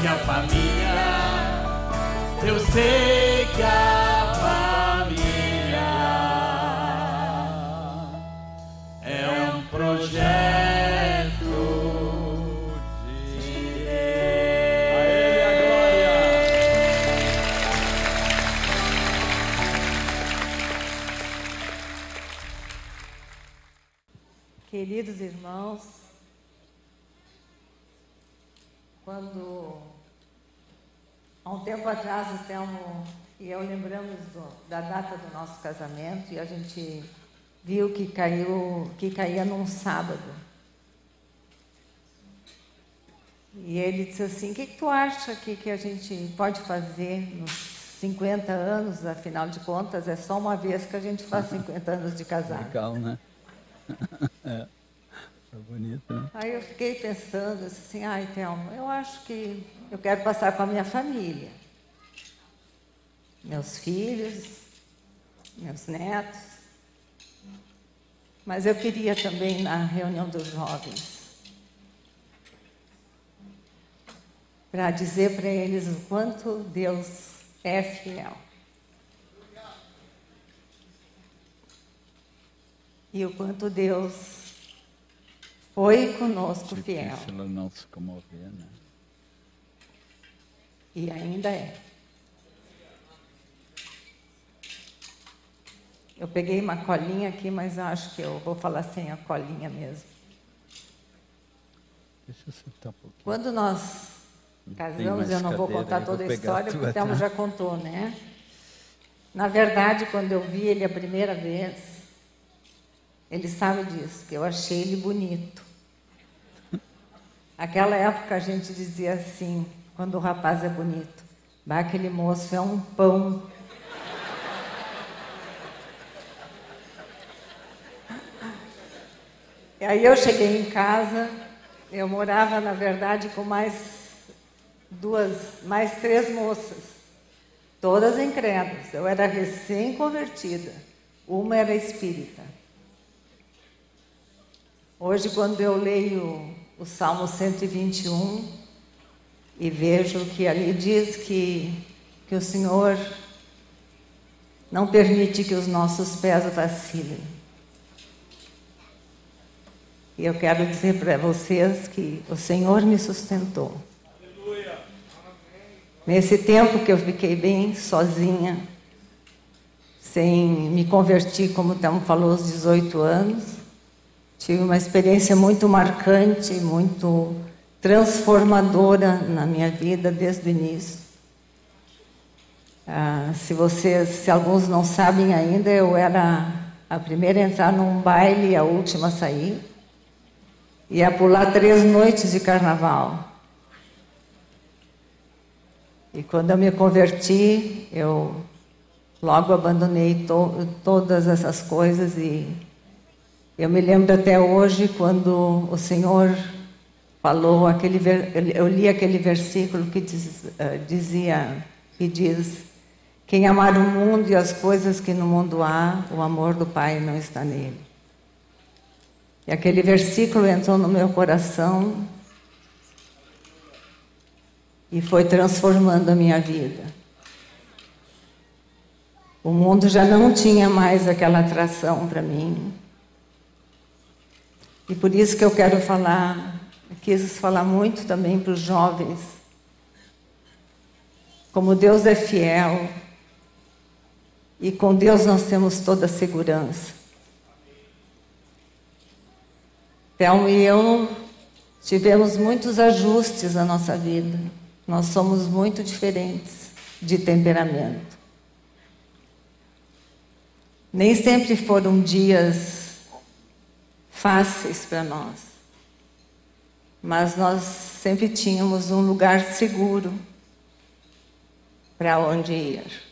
F: Sei que a
G: tempo atrás, o Telmo e eu lembramos do, da data do nosso casamento e a gente viu que caiu, que caía num sábado. E ele disse assim: O que, que tu acha que, que a gente pode fazer nos 50 anos? Afinal de contas, é só uma vez que a gente faz [LAUGHS] 50 anos de casado.
E: Legal, né? [LAUGHS] é. Tá bonito, né?
G: Aí eu fiquei pensando assim, ai, Thelma, eu acho que eu quero passar com a minha família. Meus filhos, meus netos. Mas eu queria também na reunião dos jovens. Para dizer para eles o quanto Deus é fiel. E o quanto Deus foi conosco fiel.
E: Difícil não se comover, né?
G: E ainda é. Eu peguei uma colinha aqui, mas acho que eu vou falar sem a colinha mesmo.
E: Deixa eu sentar um pouquinho.
G: Quando nós casamos, eu não vou contar toda a história, porque o Thelmo já contou, né? Na verdade, quando eu vi ele a primeira vez, ele sabe disso, que eu achei ele bonito. Aquela época a gente dizia assim, quando o rapaz é bonito, bah, aquele moço é um pão. E aí eu cheguei em casa, eu morava, na verdade, com mais duas, mais três moças, todas incrédulas. Eu era recém-convertida, uma era espírita. Hoje, quando eu leio o Salmo 121 e vejo que ali diz que, que o Senhor não permite que os nossos pés vacilem. E eu quero dizer para vocês que o Senhor me sustentou. Nesse tempo que eu fiquei bem sozinha, sem me convertir, como Tamo falou, aos 18 anos, tive uma experiência muito marcante, muito transformadora na minha vida desde o início. Ah, se vocês, se alguns não sabem ainda, eu era a primeira a entrar num baile e a última a sair. Ia pular três noites de carnaval. E quando eu me converti, eu logo abandonei to todas essas coisas e eu me lembro até hoje quando o Senhor falou aquele eu li aquele versículo que diz, uh, dizia que diz quem amar o mundo e as coisas que no mundo há, o amor do Pai não está nele. E aquele versículo entrou no meu coração e foi transformando a minha vida. O mundo já não tinha mais aquela atração para mim. E por isso que eu quero falar, quis falar muito também para os jovens. Como Deus é fiel, e com Deus nós temos toda a segurança. Thelma e eu tivemos muitos ajustes na nossa vida. Nós somos muito diferentes de temperamento. Nem sempre foram dias fáceis para nós, mas nós sempre tínhamos um lugar seguro para onde ir.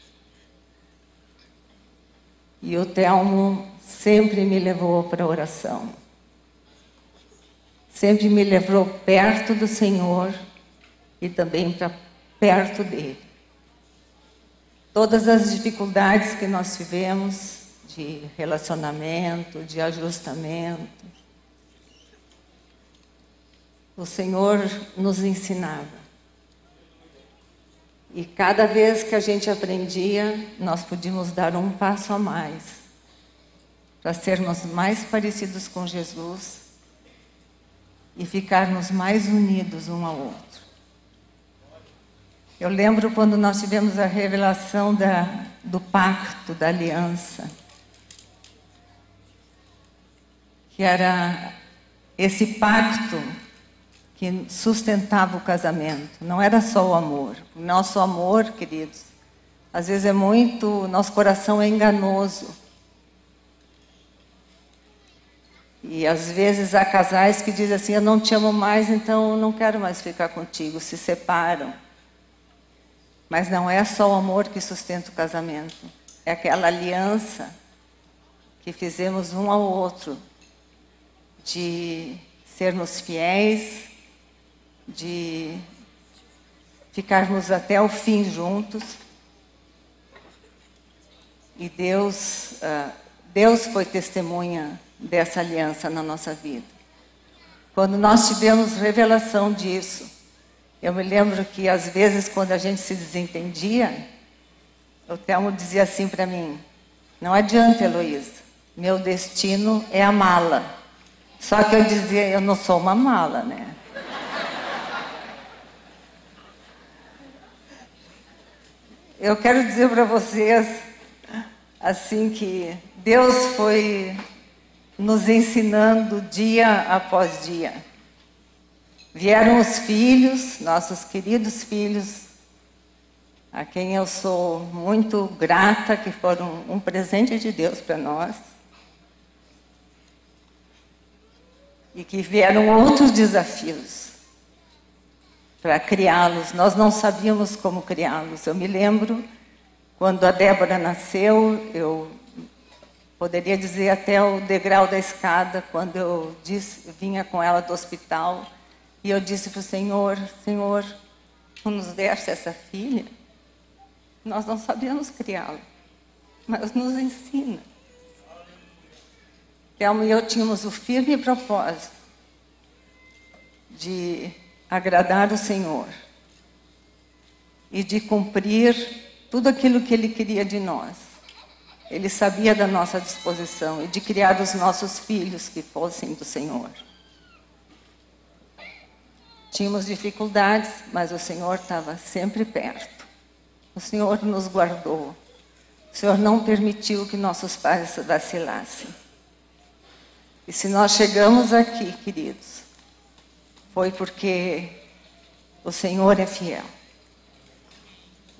G: E o Telmo sempre me levou para oração. Sempre me levou perto do Senhor e também para perto dele. Todas as dificuldades que nós tivemos de relacionamento, de ajustamento, o Senhor nos ensinava. E cada vez que a gente aprendia, nós podíamos dar um passo a mais para sermos mais parecidos com Jesus e ficarmos mais unidos um ao outro. Eu lembro quando nós tivemos a revelação da, do pacto, da aliança, que era esse pacto que sustentava o casamento. Não era só o amor. O nosso amor, queridos, às vezes é muito, nosso coração é enganoso. E às vezes há casais que dizem assim: Eu não te amo mais, então eu não quero mais ficar contigo, se separam. Mas não é só o amor que sustenta o casamento, é aquela aliança que fizemos um ao outro, de sermos fiéis, de ficarmos até o fim juntos. E Deus, uh, Deus foi testemunha dessa aliança na nossa vida. Quando nós tivemos revelação disso, eu me lembro que às vezes quando a gente se desentendia, o Telmo dizia assim para mim: Não adianta, Heloísa, meu destino é a mala. Só que eu dizia: Eu não sou uma mala, né? Eu quero dizer para vocês assim que Deus foi nos ensinando dia após dia. Vieram os filhos, nossos queridos filhos, a quem eu sou muito grata, que foram um presente de Deus para nós. E que vieram outros desafios para criá-los. Nós não sabíamos como criá-los. Eu me lembro quando a Débora nasceu, eu poderia dizer até o degrau da escada, quando eu disse, vinha com ela do hospital, e eu disse para o Senhor: Senhor, tu nos deste essa filha, nós não sabíamos criá-la, mas nos ensina. Thelma e eu tínhamos o firme propósito de agradar o Senhor e de cumprir tudo aquilo que Ele queria de nós. Ele sabia da nossa disposição e de criar os nossos filhos que fossem do Senhor. Tínhamos dificuldades, mas o Senhor estava sempre perto. O Senhor nos guardou. O Senhor não permitiu que nossos pais vacilassem. E se nós chegamos aqui, queridos, foi porque o Senhor é fiel.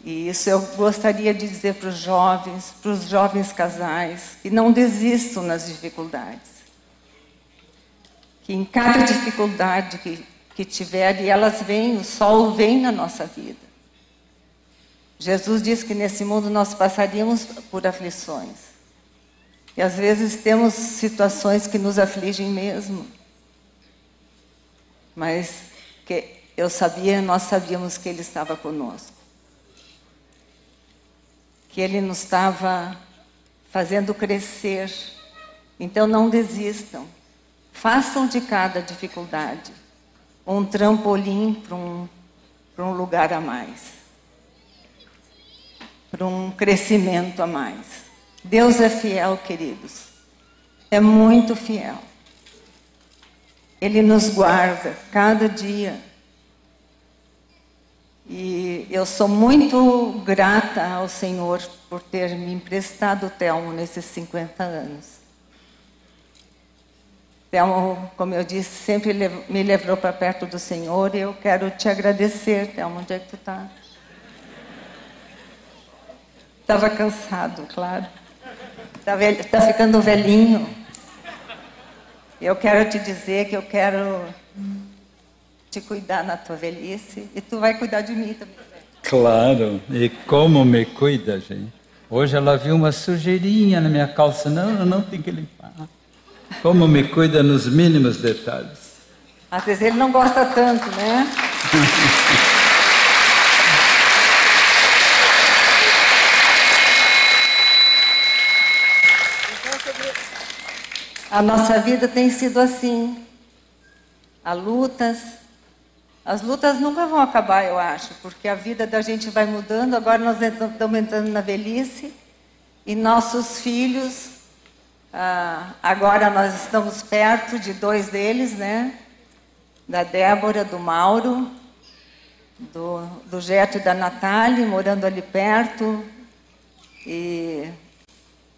G: E isso eu gostaria de dizer para os jovens, para os jovens casais, que não desistam nas dificuldades. Que em cada dificuldade que, que tiver, e elas vêm, o sol vem na nossa vida. Jesus disse que nesse mundo nós passaríamos por aflições. E às vezes temos situações que nos afligem mesmo. Mas que eu sabia, nós sabíamos que Ele estava conosco que Ele nos estava fazendo crescer. Então não desistam. Façam de cada dificuldade um trampolim para um, um lugar a mais, para um crescimento a mais. Deus é fiel, queridos. É muito fiel. Ele nos guarda cada dia. E eu sou muito grata ao Senhor por ter me emprestado o Telmo nesses 50 anos. Telmo, como eu disse, sempre me levou para perto do Senhor e eu quero te agradecer, Telmo. Onde é que tu está? Estava cansado, claro. Está tá ficando velhinho. Eu quero te dizer que eu quero te cuidar na tua velhice e tu vai cuidar de mim também.
E: Claro, e como me cuida, gente. Hoje ela viu uma sujeirinha na minha calça. Não, não tem que limpar. Como me cuida nos mínimos detalhes.
G: Às vezes ele não gosta tanto, né? A nossa vida tem sido assim. Há lutas, as lutas nunca vão acabar, eu acho, porque a vida da gente vai mudando. Agora nós estamos entrando na velhice e nossos filhos, ah, agora nós estamos perto de dois deles, né? Da Débora, do Mauro, do, do e da Natália, morando ali perto. E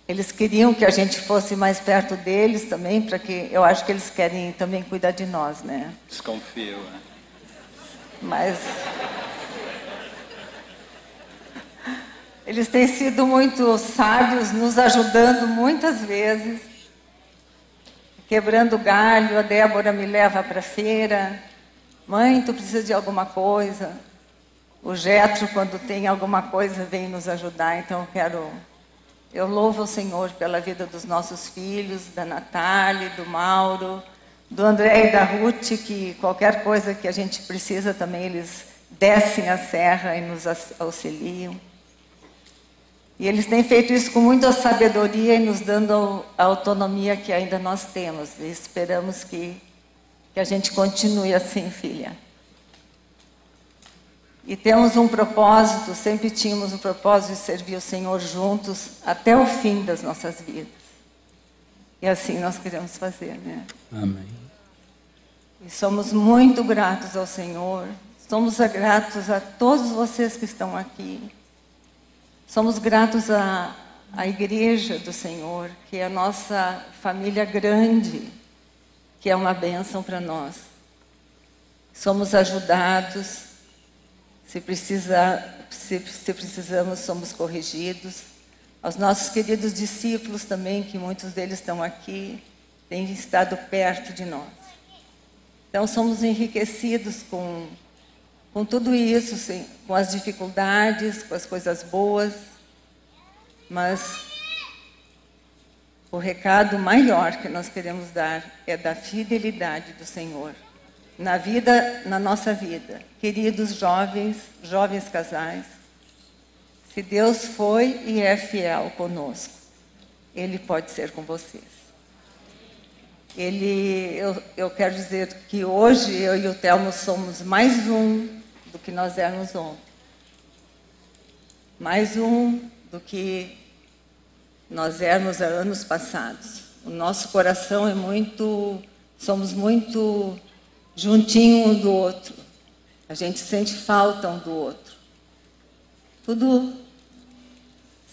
G: eles queriam que a gente fosse mais perto deles também, para que eu acho que eles querem também cuidar de nós, né?
E: Desconfio, né?
G: Mas eles têm sido muito sábios, nos ajudando muitas vezes, quebrando galho. A Débora me leva para a feira. Mãe, tu precisa de alguma coisa? O Getro, quando tem alguma coisa, vem nos ajudar. Então eu quero. Eu louvo o Senhor pela vida dos nossos filhos, da Natália, do Mauro do André e da Ruth, que qualquer coisa que a gente precisa também, eles descem a serra e nos auxiliam. E eles têm feito isso com muita sabedoria e nos dando a autonomia que ainda nós temos. E esperamos que, que a gente continue assim, filha. E temos um propósito, sempre tínhamos um propósito de servir o Senhor juntos até o fim das nossas vidas. E assim nós queremos fazer, né?
E: Amém.
G: E somos muito gratos ao Senhor. Somos gratos a todos vocês que estão aqui. Somos gratos à, à Igreja do Senhor, que é a nossa família grande, que é uma bênção para nós. Somos ajudados, se, precisa, se, se precisamos, somos corrigidos. Aos nossos queridos discípulos também, que muitos deles estão aqui, têm estado perto de nós. Então, somos enriquecidos com, com tudo isso, sim, com as dificuldades, com as coisas boas, mas o recado maior que nós queremos dar é da fidelidade do Senhor na vida, na nossa vida. Queridos jovens, jovens casais, se Deus foi e é fiel conosco, Ele pode ser com vocês. Ele, eu, eu quero dizer que hoje eu e o Telmo somos mais um do que nós éramos ontem. Mais um do que nós éramos anos passados. O nosso coração é muito, somos muito juntinho um do outro. A gente sente falta um do outro. Tudo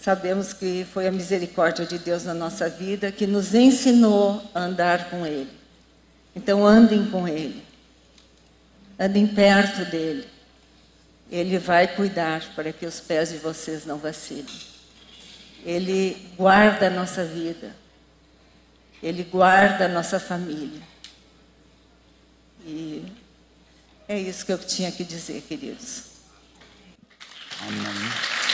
G: sabemos que foi a misericórdia de Deus na nossa vida que nos ensinou a andar com Ele. Então andem com Ele. Andem perto dele. Ele vai cuidar para que os pés de vocês não vacilem. Ele guarda a nossa vida. Ele guarda a nossa família. E é isso que eu tinha que dizer, queridos.
E: Amen.